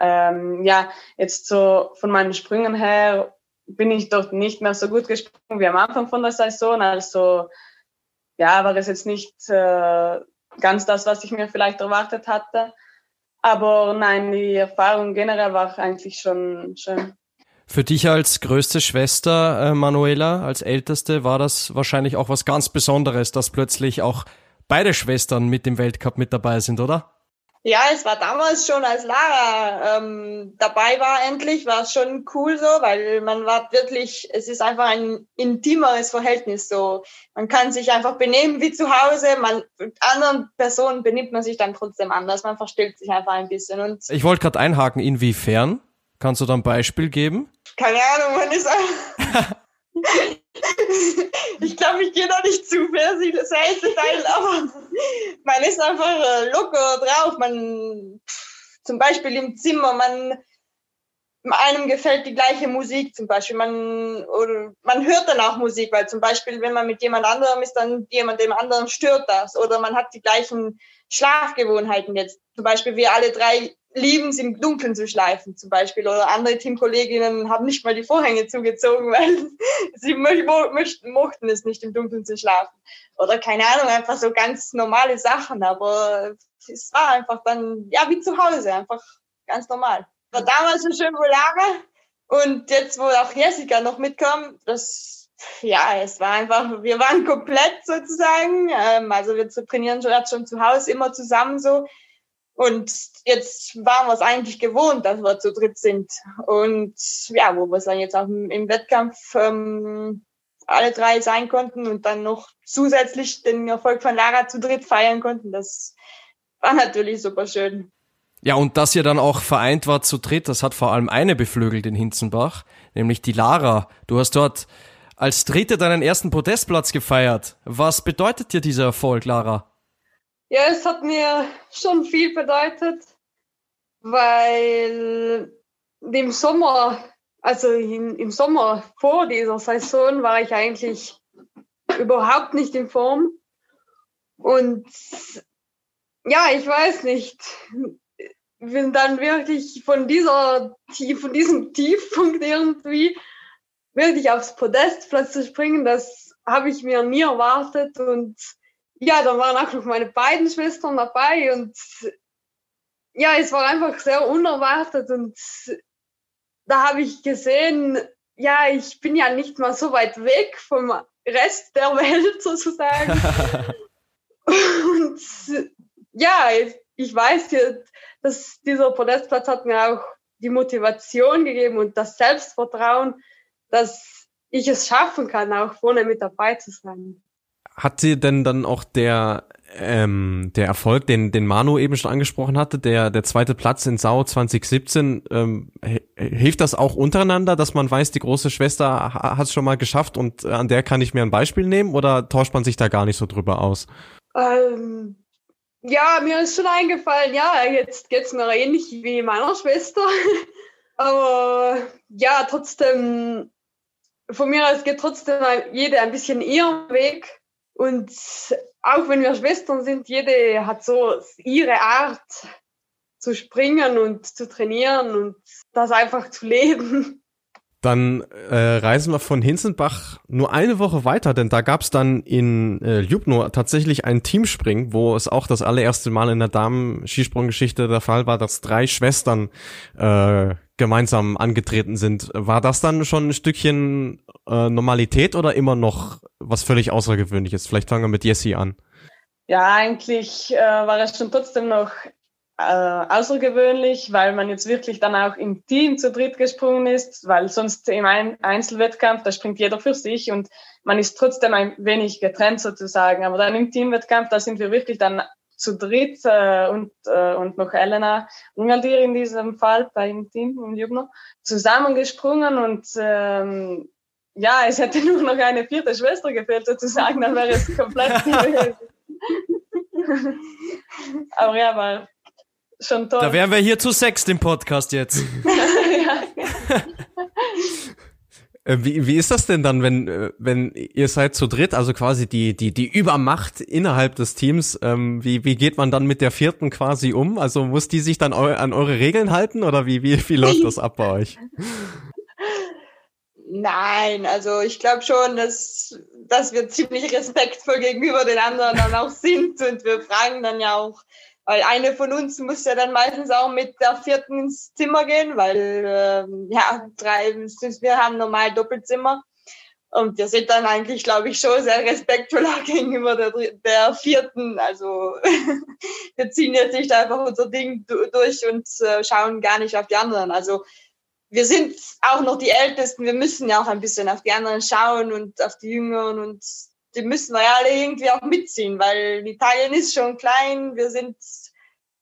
ähm, ja, jetzt so von meinen Sprüngen her bin ich dort nicht mehr so gut gesprungen wie am Anfang von der Saison. Also ja, war es jetzt nicht äh, ganz das, was ich mir vielleicht erwartet hatte. Aber nein, die Erfahrung generell war eigentlich schon schön. Für dich als größte Schwester, äh, Manuela, als älteste, war das wahrscheinlich auch was ganz Besonderes, dass plötzlich auch beide Schwestern mit dem Weltcup mit dabei sind, oder? Ja, es war damals schon, als Lara ähm, dabei war endlich, war es schon cool so, weil man war wirklich, es ist einfach ein intimeres Verhältnis so. Man kann sich einfach benehmen wie zu Hause, man mit anderen Personen benimmt man sich dann trotzdem anders, man verstellt sich einfach ein bisschen. Und ich wollte gerade einhaken, inwiefern? Kannst du da ein Beispiel geben? Keine Ahnung, man ist ich glaube, ich gehe da nicht zu sehr ins Detail, aber man ist einfach äh, locker drauf. Man, zum Beispiel im Zimmer, man, einem gefällt die gleiche Musik zum Beispiel. Man, oder man hört dann auch Musik, weil zum Beispiel, wenn man mit jemand anderem ist, dann jemand dem anderen stört das. Oder man hat die gleichen Schlafgewohnheiten jetzt. Zum Beispiel wir alle drei lieben es im Dunkeln zu schleifen zum Beispiel. Oder andere Teamkolleginnen haben nicht mal die Vorhänge zugezogen, weil sie möchten, mochten es nicht im Dunkeln zu schlafen. Oder keine Ahnung, einfach so ganz normale Sachen. Aber es war einfach dann, ja, wie zu Hause, einfach ganz normal. war damals so schön, wo Lara und jetzt, wo auch Jessica noch mitkommt, das, ja, es war einfach, wir waren komplett sozusagen, ähm, also wir trainieren schon, schon zu Hause immer zusammen so und jetzt waren wir es eigentlich gewohnt, dass wir zu dritt sind. Und ja, wo wir es dann jetzt auch im, Wettkampf ähm, alle drei sein konnten und dann noch zusätzlich den Erfolg von Lara zu dritt feiern konnten, das war natürlich super schön. Ja, und dass ihr dann auch vereint war zu dritt, das hat vor allem eine beflügelt in Hinzenbach, nämlich die Lara. Du hast dort als Dritte deinen ersten Podestplatz gefeiert. Was bedeutet dir dieser Erfolg, Lara? Ja, es hat mir schon viel bedeutet, weil im Sommer, also in, im Sommer vor dieser Saison war ich eigentlich überhaupt nicht in Form. Und ja, ich weiß nicht, bin dann wirklich von dieser von diesem Tiefpunkt irgendwie wirklich aufs Podest plötzlich springen, das habe ich mir nie erwartet und ja, da waren auch noch meine beiden Schwestern dabei und ja, es war einfach sehr unerwartet und da habe ich gesehen, ja, ich bin ja nicht mal so weit weg vom Rest der Welt sozusagen. und ja, ich weiß jetzt, dass dieser Podestplatz hat mir auch die Motivation gegeben und das Selbstvertrauen, dass ich es schaffen kann, auch vorne mit dabei zu sein. Hat dir denn dann auch der ähm, der Erfolg, den den Manu eben schon angesprochen hatte, der der zweite Platz in Sau 2017, ähm, hilft das auch untereinander, dass man weiß, die große Schwester hat es schon mal geschafft und an der kann ich mir ein Beispiel nehmen oder tauscht man sich da gar nicht so drüber aus? Ähm, ja, mir ist schon eingefallen, ja, jetzt geht's mir ähnlich wie meiner Schwester, aber ja, trotzdem von mir aus geht trotzdem jede ein bisschen ihren Weg und auch wenn wir Schwestern sind, jede hat so ihre Art zu springen und zu trainieren und das einfach zu leben. Dann äh, reisen wir von Hinzenbach nur eine Woche weiter, denn da gab's dann in äh, Ljubno tatsächlich ein Teamspring, wo es auch das allererste Mal in der Damen-Skisprunggeschichte der Fall war, dass drei Schwestern äh, gemeinsam angetreten sind. War das dann schon ein Stückchen äh, Normalität oder immer noch was völlig Außergewöhnliches? Vielleicht fangen wir mit Jessie an. Ja, eigentlich äh, war es schon trotzdem noch äh, außergewöhnlich, weil man jetzt wirklich dann auch im Team zu dritt gesprungen ist, weil sonst im Ein Einzelwettkampf, da springt jeder für sich und man ist trotzdem ein wenig getrennt sozusagen. Aber dann im Teamwettkampf, da sind wir wirklich dann zu dritt äh, und, äh, und noch Elena Ungaldir in diesem Fall beim Team im Jubner zusammengesprungen und ähm, ja, es hätte nur noch eine vierte Schwester gefehlt sozusagen, dann wäre es komplett gewesen. Aber ja, war schon toll. Da wären wir hier zu sechs im Podcast jetzt. ja. Wie, wie ist das denn dann, wenn, äh, wenn ihr seid zu dritt, also quasi die, die, die Übermacht innerhalb des Teams, ähm, wie, wie geht man dann mit der vierten quasi um? Also muss die sich dann eu an eure Regeln halten oder wie, wie, wie läuft das ab bei euch? Nein, also ich glaube schon, dass, dass wir ziemlich respektvoll gegenüber den anderen dann auch sind und wir fragen dann ja auch, weil eine von uns muss ja dann meistens auch mit der vierten ins Zimmer gehen, weil ähm, ja, drei, wir haben normal Doppelzimmer. Und wir sind dann eigentlich, glaube ich, schon sehr respektvoll gegenüber der, der vierten. Also wir ziehen jetzt nicht einfach unser Ding durch und äh, schauen gar nicht auf die anderen. Also wir sind auch noch die Ältesten. Wir müssen ja auch ein bisschen auf die anderen schauen und auf die Jüngeren und die müssen wir ja alle irgendwie auch mitziehen, weil Italien ist schon klein. Wir sind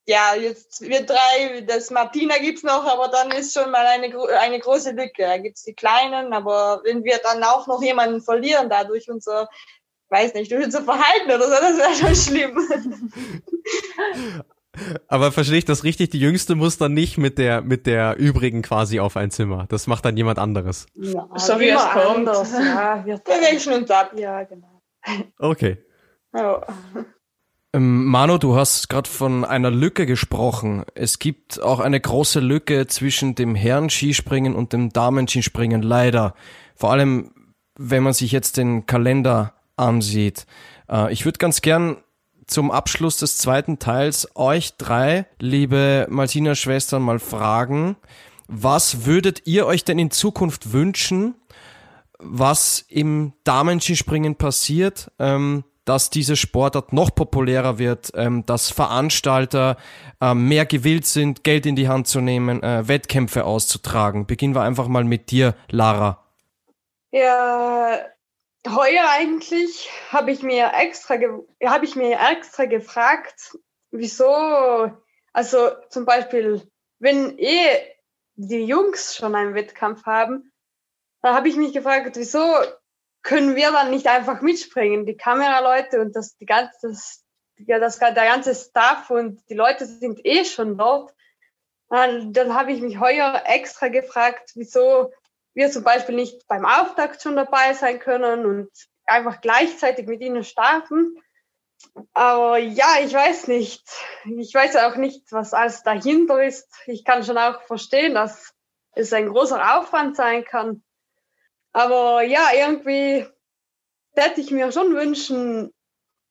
ja, jetzt wir drei, das Martina gibt's noch, aber dann ist schon mal eine, eine große Lücke. Da gibt's die Kleinen, aber wenn wir dann auch noch jemanden verlieren, dadurch unser, weiß nicht, durch unser Verhalten oder so, das wäre schon schlimm. Aber verstehe ich das richtig? Die Jüngste muss dann nicht mit der, mit der übrigen quasi auf ein Zimmer. Das macht dann jemand anderes. Ja, so wie es kommt. Ja, wir wechseln uns ab. Ja, genau. Okay. Ja. Ähm, Manu, du hast gerade von einer Lücke gesprochen. Es gibt auch eine große Lücke zwischen dem Herren-Skispringen und dem Damen-Skispringen, leider. Vor allem, wenn man sich jetzt den Kalender ansieht. Äh, ich würde ganz gern zum Abschluss des zweiten Teils euch drei, liebe Maltina-Schwestern, mal fragen, was würdet ihr euch denn in Zukunft wünschen, was im Damenskispringen passiert, ähm, dass diese Sportart noch populärer wird, ähm, dass Veranstalter äh, mehr gewillt sind, Geld in die Hand zu nehmen, äh, Wettkämpfe auszutragen. Beginnen wir einfach mal mit dir, Lara. Ja, heuer eigentlich habe ich mir extra habe ich mir extra gefragt, wieso, also zum Beispiel, wenn eh die Jungs schon einen Wettkampf haben, da habe ich mich gefragt, wieso können wir dann nicht einfach mitspringen? Die Kameraleute und das, die ganze, das, das, der ganze Staff und die Leute sind eh schon dort. Dann, dann habe ich mich heuer extra gefragt, wieso wir zum Beispiel nicht beim Auftakt schon dabei sein können und einfach gleichzeitig mit ihnen starten. Aber ja, ich weiß nicht. Ich weiß auch nicht, was alles dahinter ist. Ich kann schon auch verstehen, dass es ein großer Aufwand sein kann. Aber ja, irgendwie hätte ich mir schon wünschen,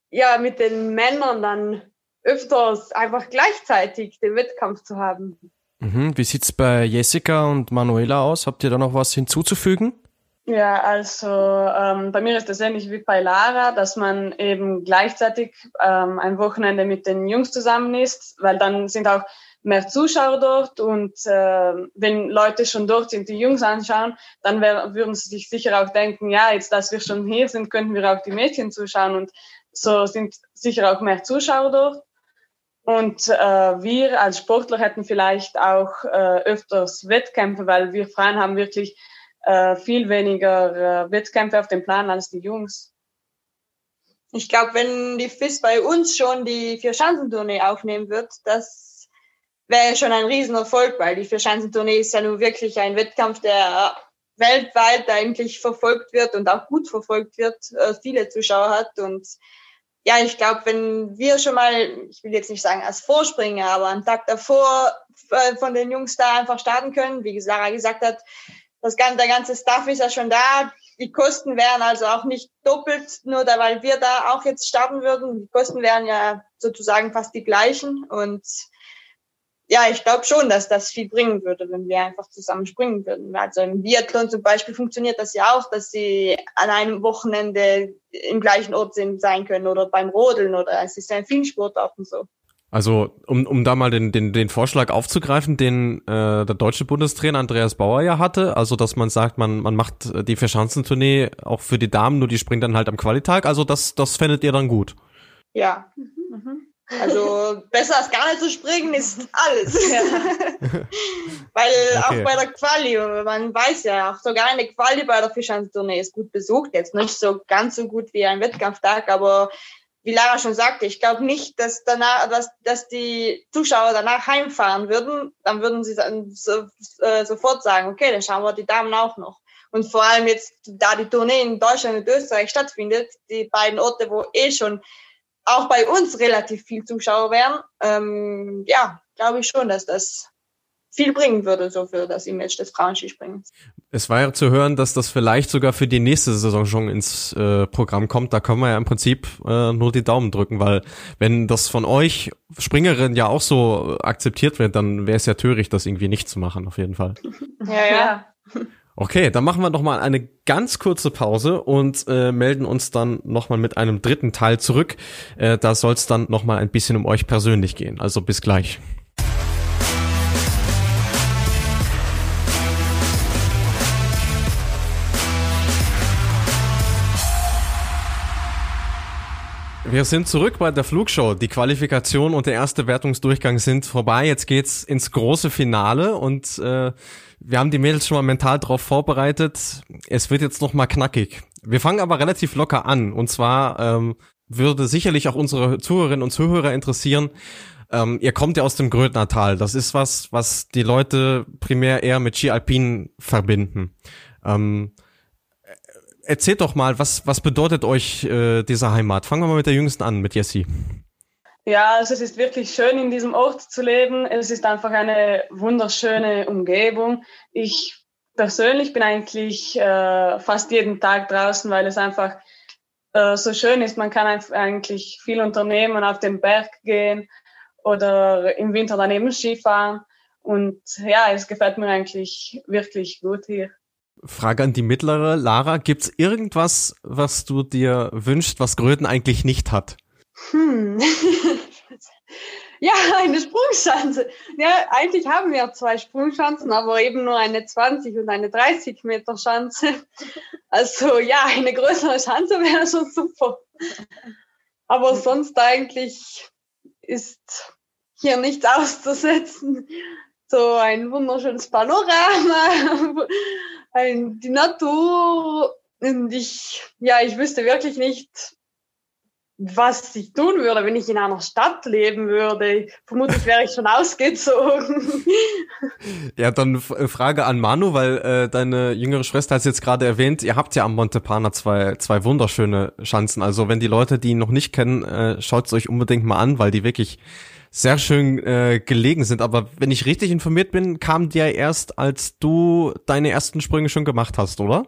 ja, mit den Männern dann öfters einfach gleichzeitig den Wettkampf zu haben. Mhm. Wie sieht's bei Jessica und Manuela aus? Habt ihr da noch was hinzuzufügen? Ja, also ähm, bei mir ist das ähnlich wie bei Lara, dass man eben gleichzeitig ähm, ein Wochenende mit den Jungs zusammen ist, weil dann sind auch mehr Zuschauer dort und äh, wenn Leute schon dort sind, die Jungs anschauen, dann wär, würden sie sich sicher auch denken, ja, jetzt, dass wir schon hier sind, könnten wir auch die Mädchen zuschauen und so sind sicher auch mehr Zuschauer dort. Und äh, wir als Sportler hätten vielleicht auch äh, öfters Wettkämpfe, weil wir Frauen haben wirklich äh, viel weniger äh, Wettkämpfe auf dem Plan als die Jungs. Ich glaube, wenn die FIS bei uns schon die Vier-Schanzentournee aufnehmen wird, das wäre schon ein Riesenerfolg, weil die Vier-Schanzentournee ist ja nun wirklich ein Wettkampf, der weltweit eigentlich verfolgt wird und auch gut verfolgt wird, äh, viele Zuschauer hat und ja, ich glaube, wenn wir schon mal, ich will jetzt nicht sagen als Vorspringer, aber einen Tag davor äh, von den Jungs da einfach starten können, wie Sarah gesagt hat, das ganze, der ganze Staff ist ja schon da. Die Kosten wären also auch nicht doppelt, nur da, weil wir da auch jetzt starten würden. Die Kosten wären ja sozusagen fast die gleichen. Und ja, ich glaube schon, dass das viel bringen würde, wenn wir einfach zusammen springen würden. Also im Biathlon zum Beispiel funktioniert das ja auch, dass sie an einem Wochenende im gleichen Ort sind, sein können oder beim Rodeln oder es ist ja in vielen Sportarten so. Also, um, um da mal den, den, den Vorschlag aufzugreifen, den äh, der deutsche Bundestrainer Andreas Bauer ja hatte, also dass man sagt, man, man macht die Verschanzentournee auch für die Damen, nur die springt dann halt am Qualitag, also das, das fändet ihr dann gut. Ja. Mhm. Also besser als gar nicht zu springen ist alles. Ja. Weil okay. auch bei der Quali, man weiß ja, auch sogar eine Quali bei der Fischhandeltournee ist gut besucht. Jetzt nicht so ganz so gut wie ein Wettkampftag, aber wie Lara schon sagte, ich glaube nicht, dass danach, dass, dass die Zuschauer danach heimfahren würden. Dann würden sie dann so, äh, sofort sagen, okay, dann schauen wir die Damen auch noch. Und vor allem jetzt, da die Tournee in Deutschland und Österreich stattfindet, die beiden Orte, wo eh schon auch bei uns relativ viel Zuschauer wären, ähm, ja, glaube ich schon, dass das viel bringen würde, so für das Image des Frauenskisprings. Es war ja zu hören, dass das vielleicht sogar für die nächste Saison schon ins äh, Programm kommt. Da können wir ja im Prinzip äh, nur die Daumen drücken, weil wenn das von euch Springerin ja auch so akzeptiert wird, dann wäre es ja töricht, das irgendwie nicht zu machen, auf jeden Fall. ja, ja. Okay, dann machen wir noch mal eine ganz kurze Pause und äh, melden uns dann noch mal mit einem dritten Teil zurück. Äh, da soll es dann noch mal ein bisschen um euch persönlich gehen. Also bis gleich. Wir sind zurück bei der Flugshow. Die Qualifikation und der erste Wertungsdurchgang sind vorbei. Jetzt geht's ins große Finale und äh, wir haben die Mädels schon mal mental darauf vorbereitet. Es wird jetzt noch mal knackig. Wir fangen aber relativ locker an. Und zwar ähm, würde sicherlich auch unsere Zuhörerinnen und Zuhörer interessieren. Ähm, ihr kommt ja aus dem Grödnertal. Das ist was, was die Leute primär eher mit Ski Alpin verbinden. Ähm, erzählt doch mal, was, was bedeutet euch äh, diese Heimat? Fangen wir mal mit der Jüngsten an, mit Jessie. Ja, also es ist wirklich schön, in diesem Ort zu leben. Es ist einfach eine wunderschöne Umgebung. Ich persönlich bin eigentlich äh, fast jeden Tag draußen, weil es einfach äh, so schön ist. Man kann eigentlich viel unternehmen, auf den Berg gehen oder im Winter daneben Skifahren. Und ja, es gefällt mir eigentlich wirklich gut hier. Frage an die mittlere. Lara, gibt's irgendwas, was du dir wünschst, was Gröden eigentlich nicht hat? Hm. ja, eine Sprungschanze. Ja, eigentlich haben wir zwei Sprungschanzen, aber eben nur eine 20 und eine 30 Meter Schanze. Also ja, eine größere Schanze wäre schon super. Aber sonst eigentlich ist hier nichts auszusetzen. So ein wunderschönes Panorama, ein, die Natur. Und ich, ja, ich wüsste wirklich nicht, was ich tun würde, wenn ich in einer Stadt leben würde. Vermutlich wäre ich schon ausgezogen. Ja, dann äh, Frage an Manu, weil äh, deine jüngere Schwester hat es jetzt gerade erwähnt, ihr habt ja am Montepana zwei, zwei wunderschöne Schanzen. Also wenn die Leute die noch nicht kennen, äh, schaut es euch unbedingt mal an, weil die wirklich sehr schön äh, gelegen sind. Aber wenn ich richtig informiert bin, kam die ja erst, als du deine ersten Sprünge schon gemacht hast, oder?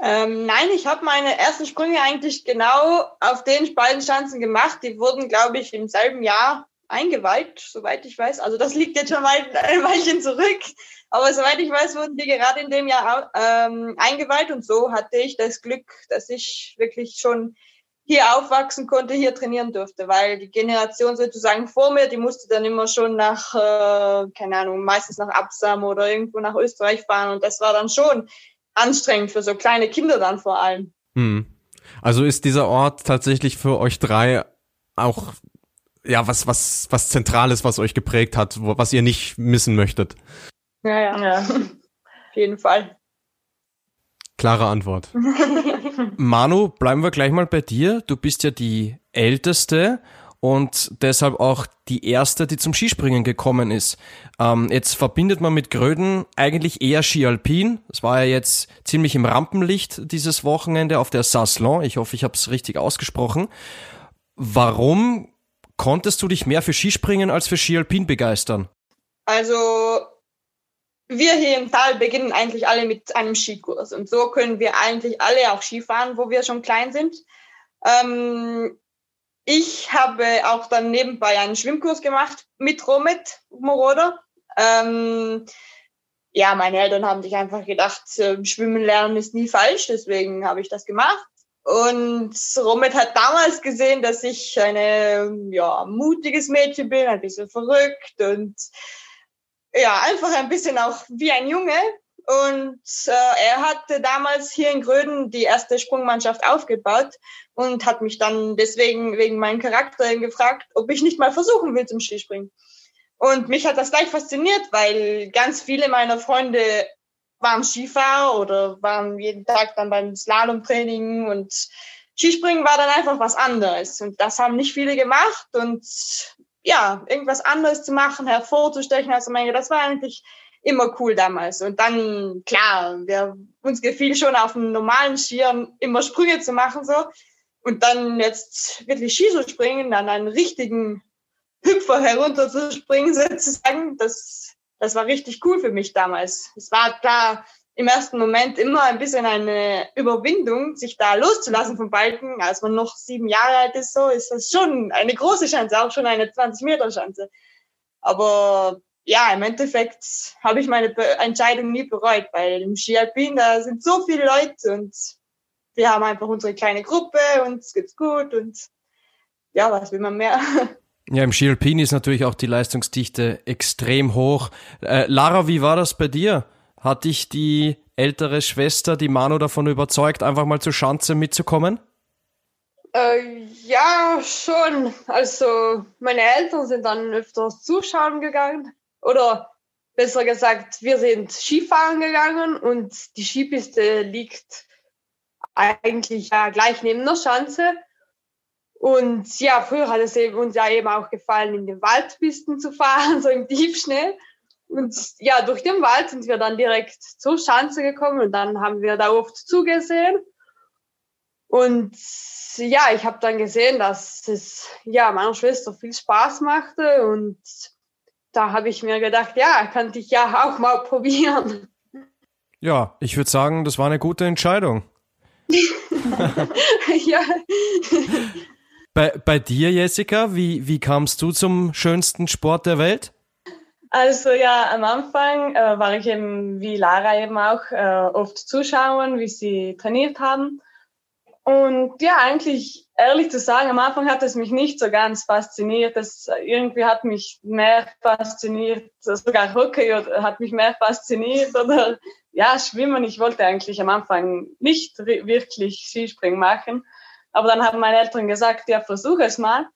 Ähm, nein, ich habe meine ersten Sprünge eigentlich genau auf den beiden Schanzen gemacht. Die wurden, glaube ich, im selben Jahr eingeweiht, soweit ich weiß. Also das liegt jetzt schon mal ein Weilchen zurück. Aber soweit ich weiß, wurden die gerade in dem Jahr ähm, eingeweiht. Und so hatte ich das Glück, dass ich wirklich schon hier aufwachsen konnte, hier trainieren durfte, weil die Generation sozusagen vor mir, die musste dann immer schon nach, äh, keine Ahnung, meistens nach Absam oder irgendwo nach Österreich fahren und das war dann schon anstrengend für so kleine Kinder dann vor allem. Hm. Also ist dieser Ort tatsächlich für euch drei auch ja was was was zentrales, was euch geprägt hat, was ihr nicht missen möchtet? Ja, ja, ja. auf jeden Fall. Klare Antwort. Manu, bleiben wir gleich mal bei dir. Du bist ja die Älteste und deshalb auch die erste, die zum Skispringen gekommen ist. Ähm, jetzt verbindet man mit Gröden eigentlich eher Ski Alpin. Das war ja jetzt ziemlich im Rampenlicht dieses Wochenende auf der Saslon. Ich hoffe, ich habe es richtig ausgesprochen. Warum konntest du dich mehr für Skispringen als für Ski Alpin begeistern? Also wir hier im Tal beginnen eigentlich alle mit einem Skikurs und so können wir eigentlich alle auch Skifahren, wo wir schon klein sind. Ähm, ich habe auch dann nebenbei einen Schwimmkurs gemacht mit Romit Moroder. Ähm, ja, meine Eltern haben sich einfach gedacht, äh, Schwimmen lernen ist nie falsch, deswegen habe ich das gemacht. Und Romit hat damals gesehen, dass ich eine ja mutiges Mädchen bin, ein bisschen verrückt und ja, einfach ein bisschen auch wie ein Junge. Und äh, er hatte damals hier in Gröden die erste Sprungmannschaft aufgebaut und hat mich dann deswegen wegen meinem Charakter gefragt, ob ich nicht mal versuchen will zum Skispringen. Und mich hat das gleich fasziniert, weil ganz viele meiner Freunde waren Skifahrer oder waren jeden Tag dann beim Slalomtraining und Skispringen war dann einfach was anderes. Und das haben nicht viele gemacht und ja, irgendwas anderes zu machen, hervorzustechen als Menge, das war eigentlich immer cool damals. Und dann, klar, wir, uns gefiel schon auf dem normalen Skiern immer Sprünge zu machen, so. Und dann jetzt wirklich Ski zu springen, dann einen richtigen Hüpfer herunterzuspringen, sozusagen, das, das war richtig cool für mich damals. Es war klar, im ersten Moment immer ein bisschen eine Überwindung, sich da loszulassen vom Balken. Als man noch sieben Jahre alt ist, so ist das schon eine große Chance, auch schon eine 20-Meter-Chance. Aber ja, im Endeffekt habe ich meine Be Entscheidung nie bereut, weil im Ski Alpin, da sind so viele Leute und wir haben einfach unsere kleine Gruppe, und es geht's gut und ja, was will man mehr? Ja, im Ski Alpin ist natürlich auch die Leistungsdichte extrem hoch. Äh, Lara, wie war das bei dir? Hat dich die ältere Schwester, die Manu, davon überzeugt, einfach mal zur Schanze mitzukommen? Äh, ja, schon. Also meine Eltern sind dann öfters zuschauen gegangen. Oder besser gesagt, wir sind Skifahren gegangen und die Skipiste liegt eigentlich ja gleich neben der Schanze. Und ja, früher hat es eben, uns ja eben auch gefallen, in den Waldpisten zu fahren, so im Tiefschnee. Und ja, durch den Wald sind wir dann direkt zur Schanze gekommen und dann haben wir da oft zugesehen. Und ja, ich habe dann gesehen, dass es ja meiner Schwester viel Spaß machte und da habe ich mir gedacht, ja, könnte ich ja auch mal probieren. Ja, ich würde sagen, das war eine gute Entscheidung. ja. Bei, bei dir, Jessica, wie, wie kamst du zum schönsten Sport der Welt? Also ja, am Anfang äh, war ich eben wie Lara eben auch äh, oft zuschauen, wie sie trainiert haben. Und ja, eigentlich ehrlich zu sagen, am Anfang hat es mich nicht so ganz fasziniert. Das irgendwie hat mich mehr fasziniert, sogar Hockey hat mich mehr fasziniert oder ja, Schwimmen. Ich wollte eigentlich am Anfang nicht wirklich Skispringen machen. Aber dann haben meine Eltern gesagt, ja, versuche es mal.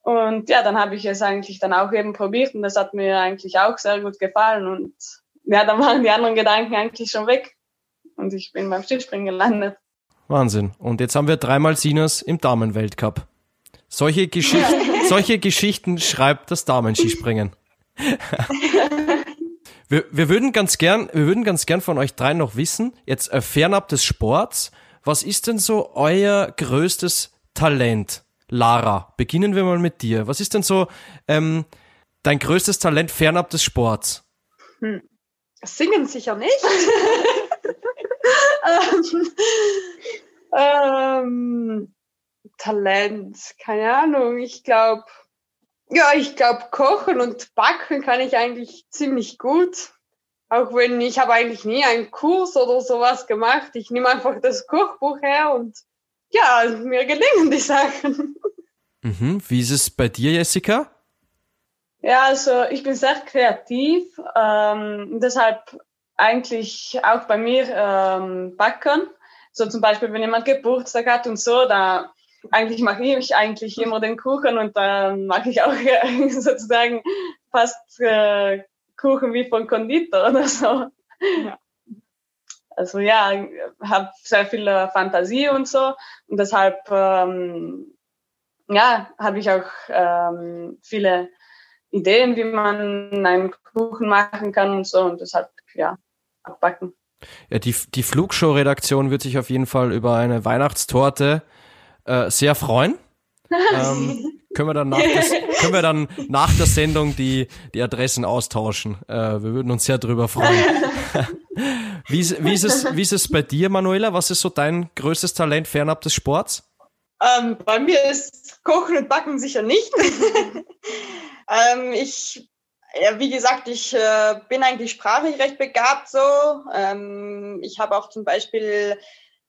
Und ja, dann habe ich es eigentlich dann auch eben probiert und das hat mir eigentlich auch sehr gut gefallen. Und ja, dann waren die anderen Gedanken eigentlich schon weg und ich bin beim Skispringen gelandet. Wahnsinn. Und jetzt haben wir dreimal Sinas im Damenweltcup. Solche, Geschicht solche Geschichten schreibt das Damenskispringen. wir, wir würden ganz gern, wir würden ganz gern von euch dreien noch wissen, jetzt äh, fernab des Sports, was ist denn so euer größtes Talent? Lara, beginnen wir mal mit dir. Was ist denn so ähm, dein größtes Talent fernab des Sports? Hm. Singen sicher nicht. ähm, Talent, keine Ahnung. Ich glaube, ja, ich glaube, kochen und backen kann ich eigentlich ziemlich gut. Auch wenn ich habe eigentlich nie einen Kurs oder sowas gemacht. Ich nehme einfach das Kochbuch her und ja, mir gelingen die Sachen. Mhm. Wie ist es bei dir, Jessica? Ja, also ich bin sehr kreativ, ähm, deshalb eigentlich auch bei mir ähm, backen. So zum Beispiel, wenn jemand Geburtstag hat und so, da eigentlich mache ich eigentlich immer den Kuchen und dann mache ich auch sozusagen fast äh, Kuchen wie von Konditor oder so. Ja. Also ja, habe sehr viel Fantasie und so und deshalb ähm, ja, habe ich auch ähm, viele Ideen, wie man einen Kuchen machen kann und so und deshalb ja abbacken. Ja, die, die Flugshow-Redaktion wird sich auf jeden Fall über eine Weihnachtstorte äh, sehr freuen. ähm, können wir dann nach, des, können wir dann nach der Sendung die, die Adressen austauschen. Äh, wir würden uns sehr drüber freuen. wie, ist, wie, ist es, wie ist es bei dir, Manuela? Was ist so dein größtes Talent fernab des Sports? Ähm, bei mir ist Kochen und Backen sicher nicht. ähm, ich, ja, wie gesagt, ich äh, bin eigentlich sprachlich recht begabt so. Ähm, ich habe auch zum Beispiel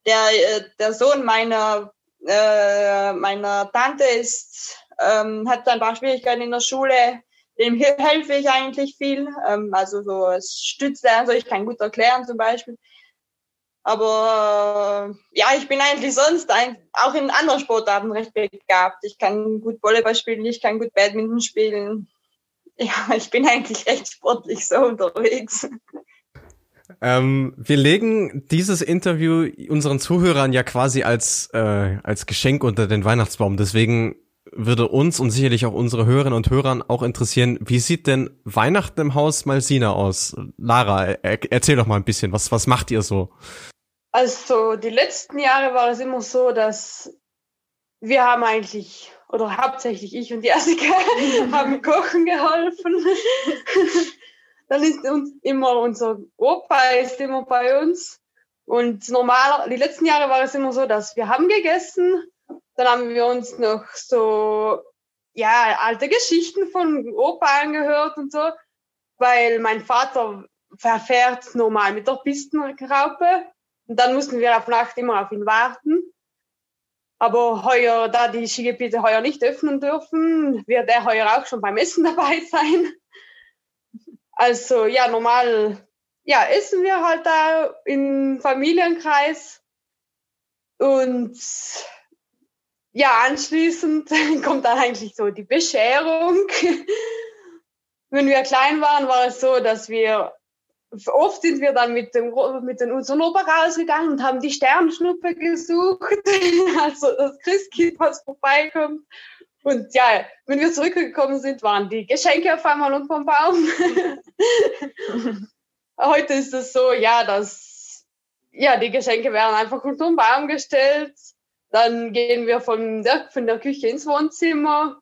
der, äh, der Sohn meiner, äh, meiner Tante ist ähm, hat ein paar Schwierigkeiten in der Schule. Dem helfe ich eigentlich viel. Ähm, also so als Stütze, also ich kann gut erklären zum Beispiel. Aber äh, ja, ich bin eigentlich sonst ein, auch in anderen Sportarten recht begabt. Ich kann gut Volleyball spielen, ich kann gut Badminton spielen. Ja, ich bin eigentlich recht sportlich so unterwegs. Ähm, wir legen dieses Interview unseren Zuhörern ja quasi als, äh, als Geschenk unter den Weihnachtsbaum. Deswegen würde uns und sicherlich auch unsere Hörerinnen und Hörern auch interessieren, wie sieht denn Weihnachten im Haus Malsina aus? Lara, er, erzähl doch mal ein bisschen, was, was macht ihr so? Also die letzten Jahre war es immer so, dass wir haben eigentlich, oder hauptsächlich ich und Jessica, haben kochen geholfen. Dann ist uns immer unser Opa ist immer bei uns. Und normal, die letzten Jahre war es immer so, dass wir haben gegessen dann haben wir uns noch so, ja, alte Geschichten von Opa angehört und so, weil mein Vater verfährt normal mit der Pistenraupe und dann mussten wir auf Nacht immer auf ihn warten. Aber heuer, da die Skigebiete heuer nicht öffnen dürfen, wird er heuer auch schon beim Essen dabei sein. Also ja, normal ja, essen wir halt da im Familienkreis und ja, anschließend kommt dann eigentlich so die Bescherung. Wenn wir klein waren, war es so, dass wir oft sind wir dann mit dem mit den Opa rausgegangen und haben die Sternschnuppe gesucht, also das Christkind, was vorbeikommt. Und ja, wenn wir zurückgekommen sind, waren die Geschenke auf einmal und vom Baum. Heute ist es so, ja, dass ja die Geschenke werden einfach unter den Baum gestellt dann gehen wir von der, von der Küche ins Wohnzimmer,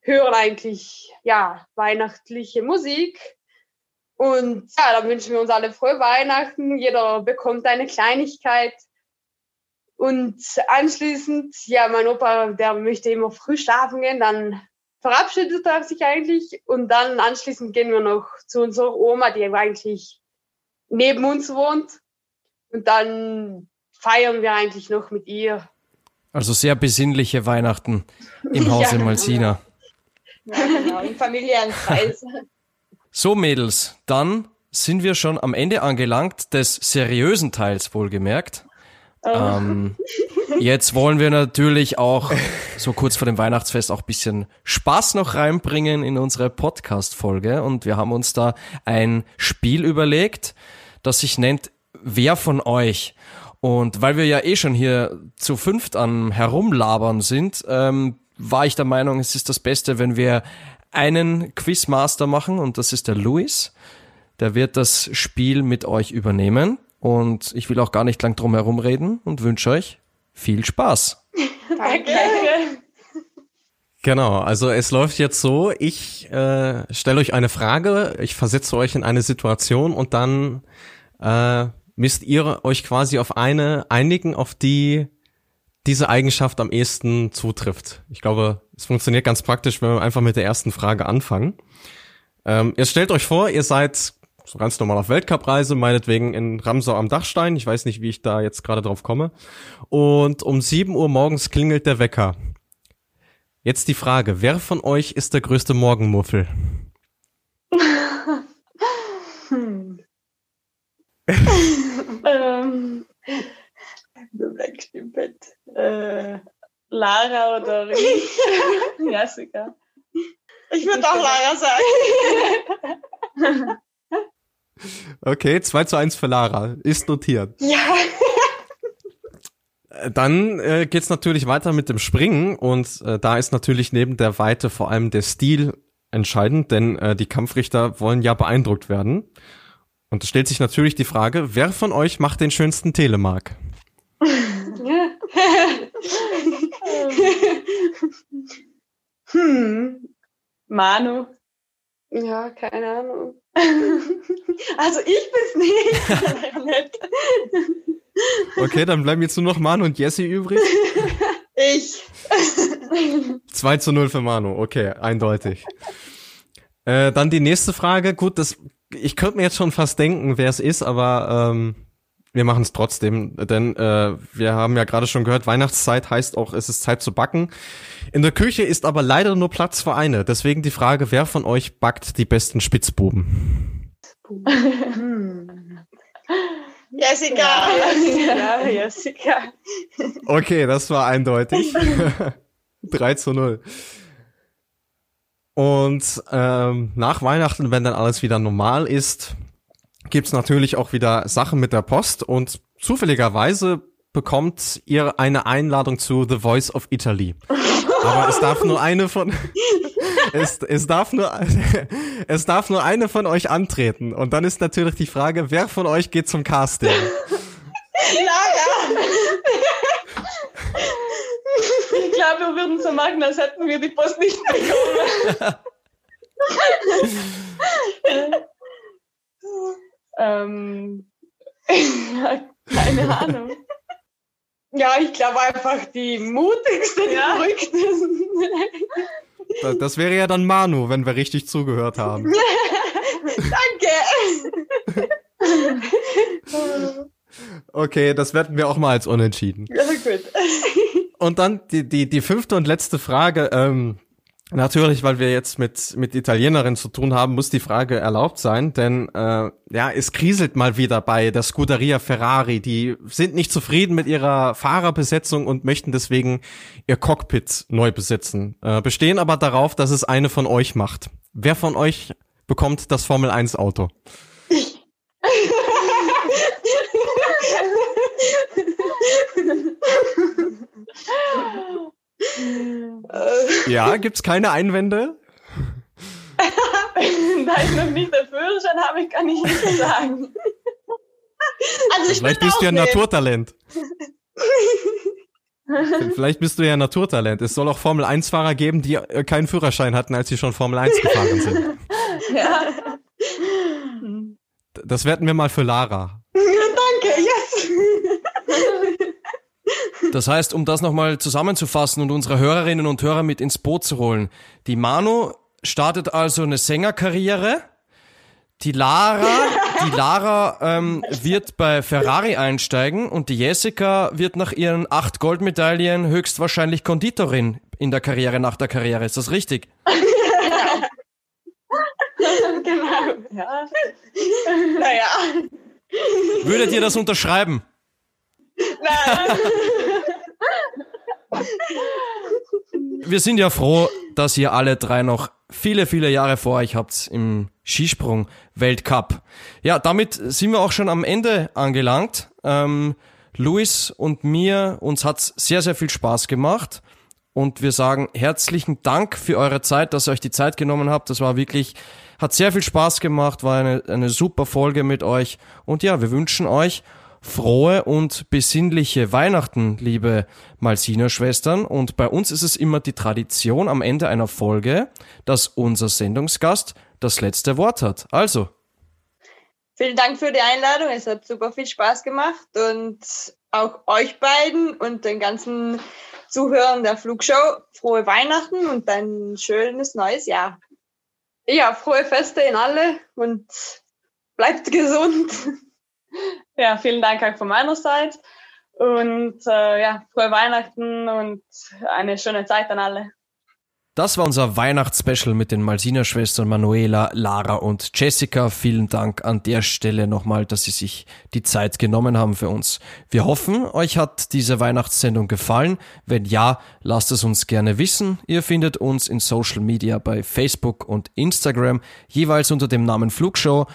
hören eigentlich, ja, weihnachtliche Musik. Und ja, dann wünschen wir uns alle frohe Weihnachten. Jeder bekommt eine Kleinigkeit. Und anschließend, ja, mein Opa, der möchte immer früh schlafen gehen, dann verabschiedet er sich eigentlich und dann anschließend gehen wir noch zu unserer Oma, die eigentlich neben uns wohnt. Und dann feiern wir eigentlich noch mit ihr. Also sehr besinnliche Weihnachten im Hause ja, Malsina. Ja, genau, im Familienkreis. So, Mädels, dann sind wir schon am Ende angelangt des seriösen Teils, wohlgemerkt. Oh. Ähm, jetzt wollen wir natürlich auch so kurz vor dem Weihnachtsfest auch bisschen Spaß noch reinbringen in unsere Podcast-Folge und wir haben uns da ein Spiel überlegt, das sich nennt Wer von euch? Und weil wir ja eh schon hier zu fünft am Herumlabern sind, ähm, war ich der Meinung, es ist das Beste, wenn wir einen Quizmaster machen und das ist der Luis. Der wird das Spiel mit euch übernehmen und ich will auch gar nicht lang drum herum reden und wünsche euch viel Spaß. Danke. Genau, also es läuft jetzt so, ich äh, stelle euch eine Frage, ich versetze euch in eine Situation und dann äh, müsst ihr euch quasi auf eine einigen, auf die diese Eigenschaft am ehesten zutrifft. Ich glaube, es funktioniert ganz praktisch, wenn wir einfach mit der ersten Frage anfangen. Ähm, ihr stellt euch vor, ihr seid so ganz normal auf Weltcupreise, meinetwegen in Ramsau am Dachstein. Ich weiß nicht, wie ich da jetzt gerade drauf komme. Und um 7 Uhr morgens klingelt der Wecker. Jetzt die Frage, wer von euch ist der größte Morgenmuffel? hm. ähm, du bleibst im Bett. Äh, Lara oder Jessica. Ich würde auch Lara sagen. Okay, 2 zu 1 für Lara. Ist notiert. Ja. Äh, dann äh, geht's natürlich weiter mit dem Springen und äh, da ist natürlich neben der Weite vor allem der Stil entscheidend, denn äh, die Kampfrichter wollen ja beeindruckt werden. Und es stellt sich natürlich die Frage, wer von euch macht den schönsten Telemark? hm. Manu. Ja, keine Ahnung. also ich bin's nicht. okay, dann bleiben jetzt nur noch Manu und Jesse übrig. Ich. 2 zu 0 für Manu, okay, eindeutig. Äh, dann die nächste Frage. Gut, das, ich könnte mir jetzt schon fast denken, wer es ist, aber ähm, wir machen es trotzdem, denn äh, wir haben ja gerade schon gehört, Weihnachtszeit heißt auch, es ist Zeit zu backen. In der Küche ist aber leider nur Platz für eine. Deswegen die Frage, wer von euch backt die besten Spitzbuben? Jessica. Ja, Jessica. Okay, das war eindeutig. 3 zu 0. Und ähm, nach Weihnachten, wenn dann alles wieder normal ist, gibt's natürlich auch wieder Sachen mit der Post und zufälligerweise bekommt ihr eine Einladung zu The Voice of Italy. Aber es darf nur eine von es, es darf nur es darf nur eine von euch antreten und dann ist natürlich die Frage, wer von euch geht zum Casting? Lara. Ich glaube, wir würden so machen, als hätten wir die Post nicht bekommen. ähm, keine Ahnung. Ja, ich glaube einfach die mutigste, die ja. verrücktesten. Das wäre ja dann Manu, wenn wir richtig zugehört haben. Danke. Okay, das werden wir auch mal als unentschieden. Ja, gut. Und dann die, die, die fünfte und letzte Frage. Ähm, Natürlich, weil wir jetzt mit, mit Italienerinnen zu tun haben, muss die Frage erlaubt sein, denn äh, ja, es kriselt mal wieder bei der Scuderia Ferrari. Die sind nicht zufrieden mit ihrer Fahrerbesetzung und möchten deswegen ihr Cockpit neu besetzen, äh, bestehen aber darauf, dass es eine von euch macht. Wer von euch bekommt das Formel 1 Auto? Ja, gibt's keine Einwände? da ich noch nicht der Führerschein habe, ich kann ich nicht sagen. Also ich Vielleicht bist du ja ein Naturtalent. Vielleicht bist du ja ein Naturtalent. Es soll auch Formel 1 Fahrer geben, die äh, keinen Führerschein hatten, als sie schon Formel 1 gefahren sind. Ja. Das werten wir mal für Lara. Danke, Das heißt, um das nochmal zusammenzufassen und unsere Hörerinnen und Hörer mit ins Boot zu holen. Die Manu startet also eine Sängerkarriere. Die Lara, die Lara ähm, wird bei Ferrari einsteigen und die Jessica wird nach ihren acht Goldmedaillen höchstwahrscheinlich Konditorin in der Karriere nach der Karriere. Ist das richtig? genau. Ja. Naja. Würdet ihr das unterschreiben? Wir sind ja froh, dass ihr alle drei noch viele, viele Jahre vor euch habt im Skisprung Weltcup. Ja, damit sind wir auch schon am Ende angelangt. Ähm, Luis und mir, uns hat's sehr, sehr viel Spaß gemacht. Und wir sagen herzlichen Dank für eure Zeit, dass ihr euch die Zeit genommen habt. Das war wirklich, hat sehr viel Spaß gemacht, war eine, eine super Folge mit euch. Und ja, wir wünschen euch frohe und besinnliche Weihnachten, liebe Malsiner-Schwestern. Und bei uns ist es immer die Tradition am Ende einer Folge, dass unser Sendungsgast das letzte Wort hat. Also. Vielen Dank für die Einladung. Es hat super viel Spaß gemacht und auch euch beiden und den ganzen Zuhörern der Flugshow frohe Weihnachten und ein schönes neues Jahr. Ja, frohe Feste in alle und bleibt gesund. Ja, vielen Dank auch von meiner Seite. Und äh, ja, frohe Weihnachten und eine schöne Zeit an alle. Das war unser Weihnachtsspecial mit den Malsiner-Schwestern Manuela, Lara und Jessica. Vielen Dank an der Stelle nochmal, dass Sie sich die Zeit genommen haben für uns. Wir hoffen, euch hat diese Weihnachtssendung gefallen. Wenn ja, lasst es uns gerne wissen. Ihr findet uns in Social Media bei Facebook und Instagram, jeweils unter dem Namen Flugshow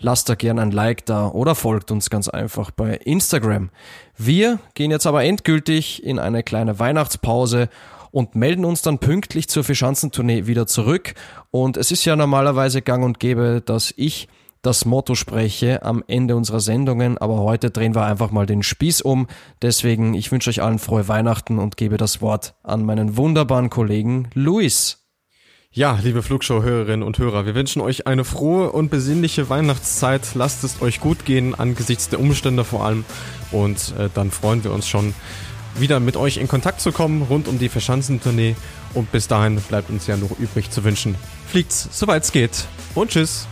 lasst da gerne ein Like da oder folgt uns ganz einfach bei Instagram. Wir gehen jetzt aber endgültig in eine kleine Weihnachtspause und melden uns dann pünktlich zur Fischanzentournee wieder zurück. Und es ist ja normalerweise gang und gäbe, dass ich das Motto spreche am Ende unserer Sendungen, aber heute drehen wir einfach mal den Spieß um. Deswegen, ich wünsche euch allen frohe Weihnachten und gebe das Wort an meinen wunderbaren Kollegen Luis. Ja, liebe Flugshow-Hörerinnen und Hörer, wir wünschen euch eine frohe und besinnliche Weihnachtszeit. Lasst es euch gut gehen, angesichts der Umstände vor allem. Und äh, dann freuen wir uns schon, wieder mit euch in Kontakt zu kommen rund um die Verschanzentournee. Und bis dahin bleibt uns ja nur übrig zu wünschen, fliegt's, soweit es geht. Und tschüss.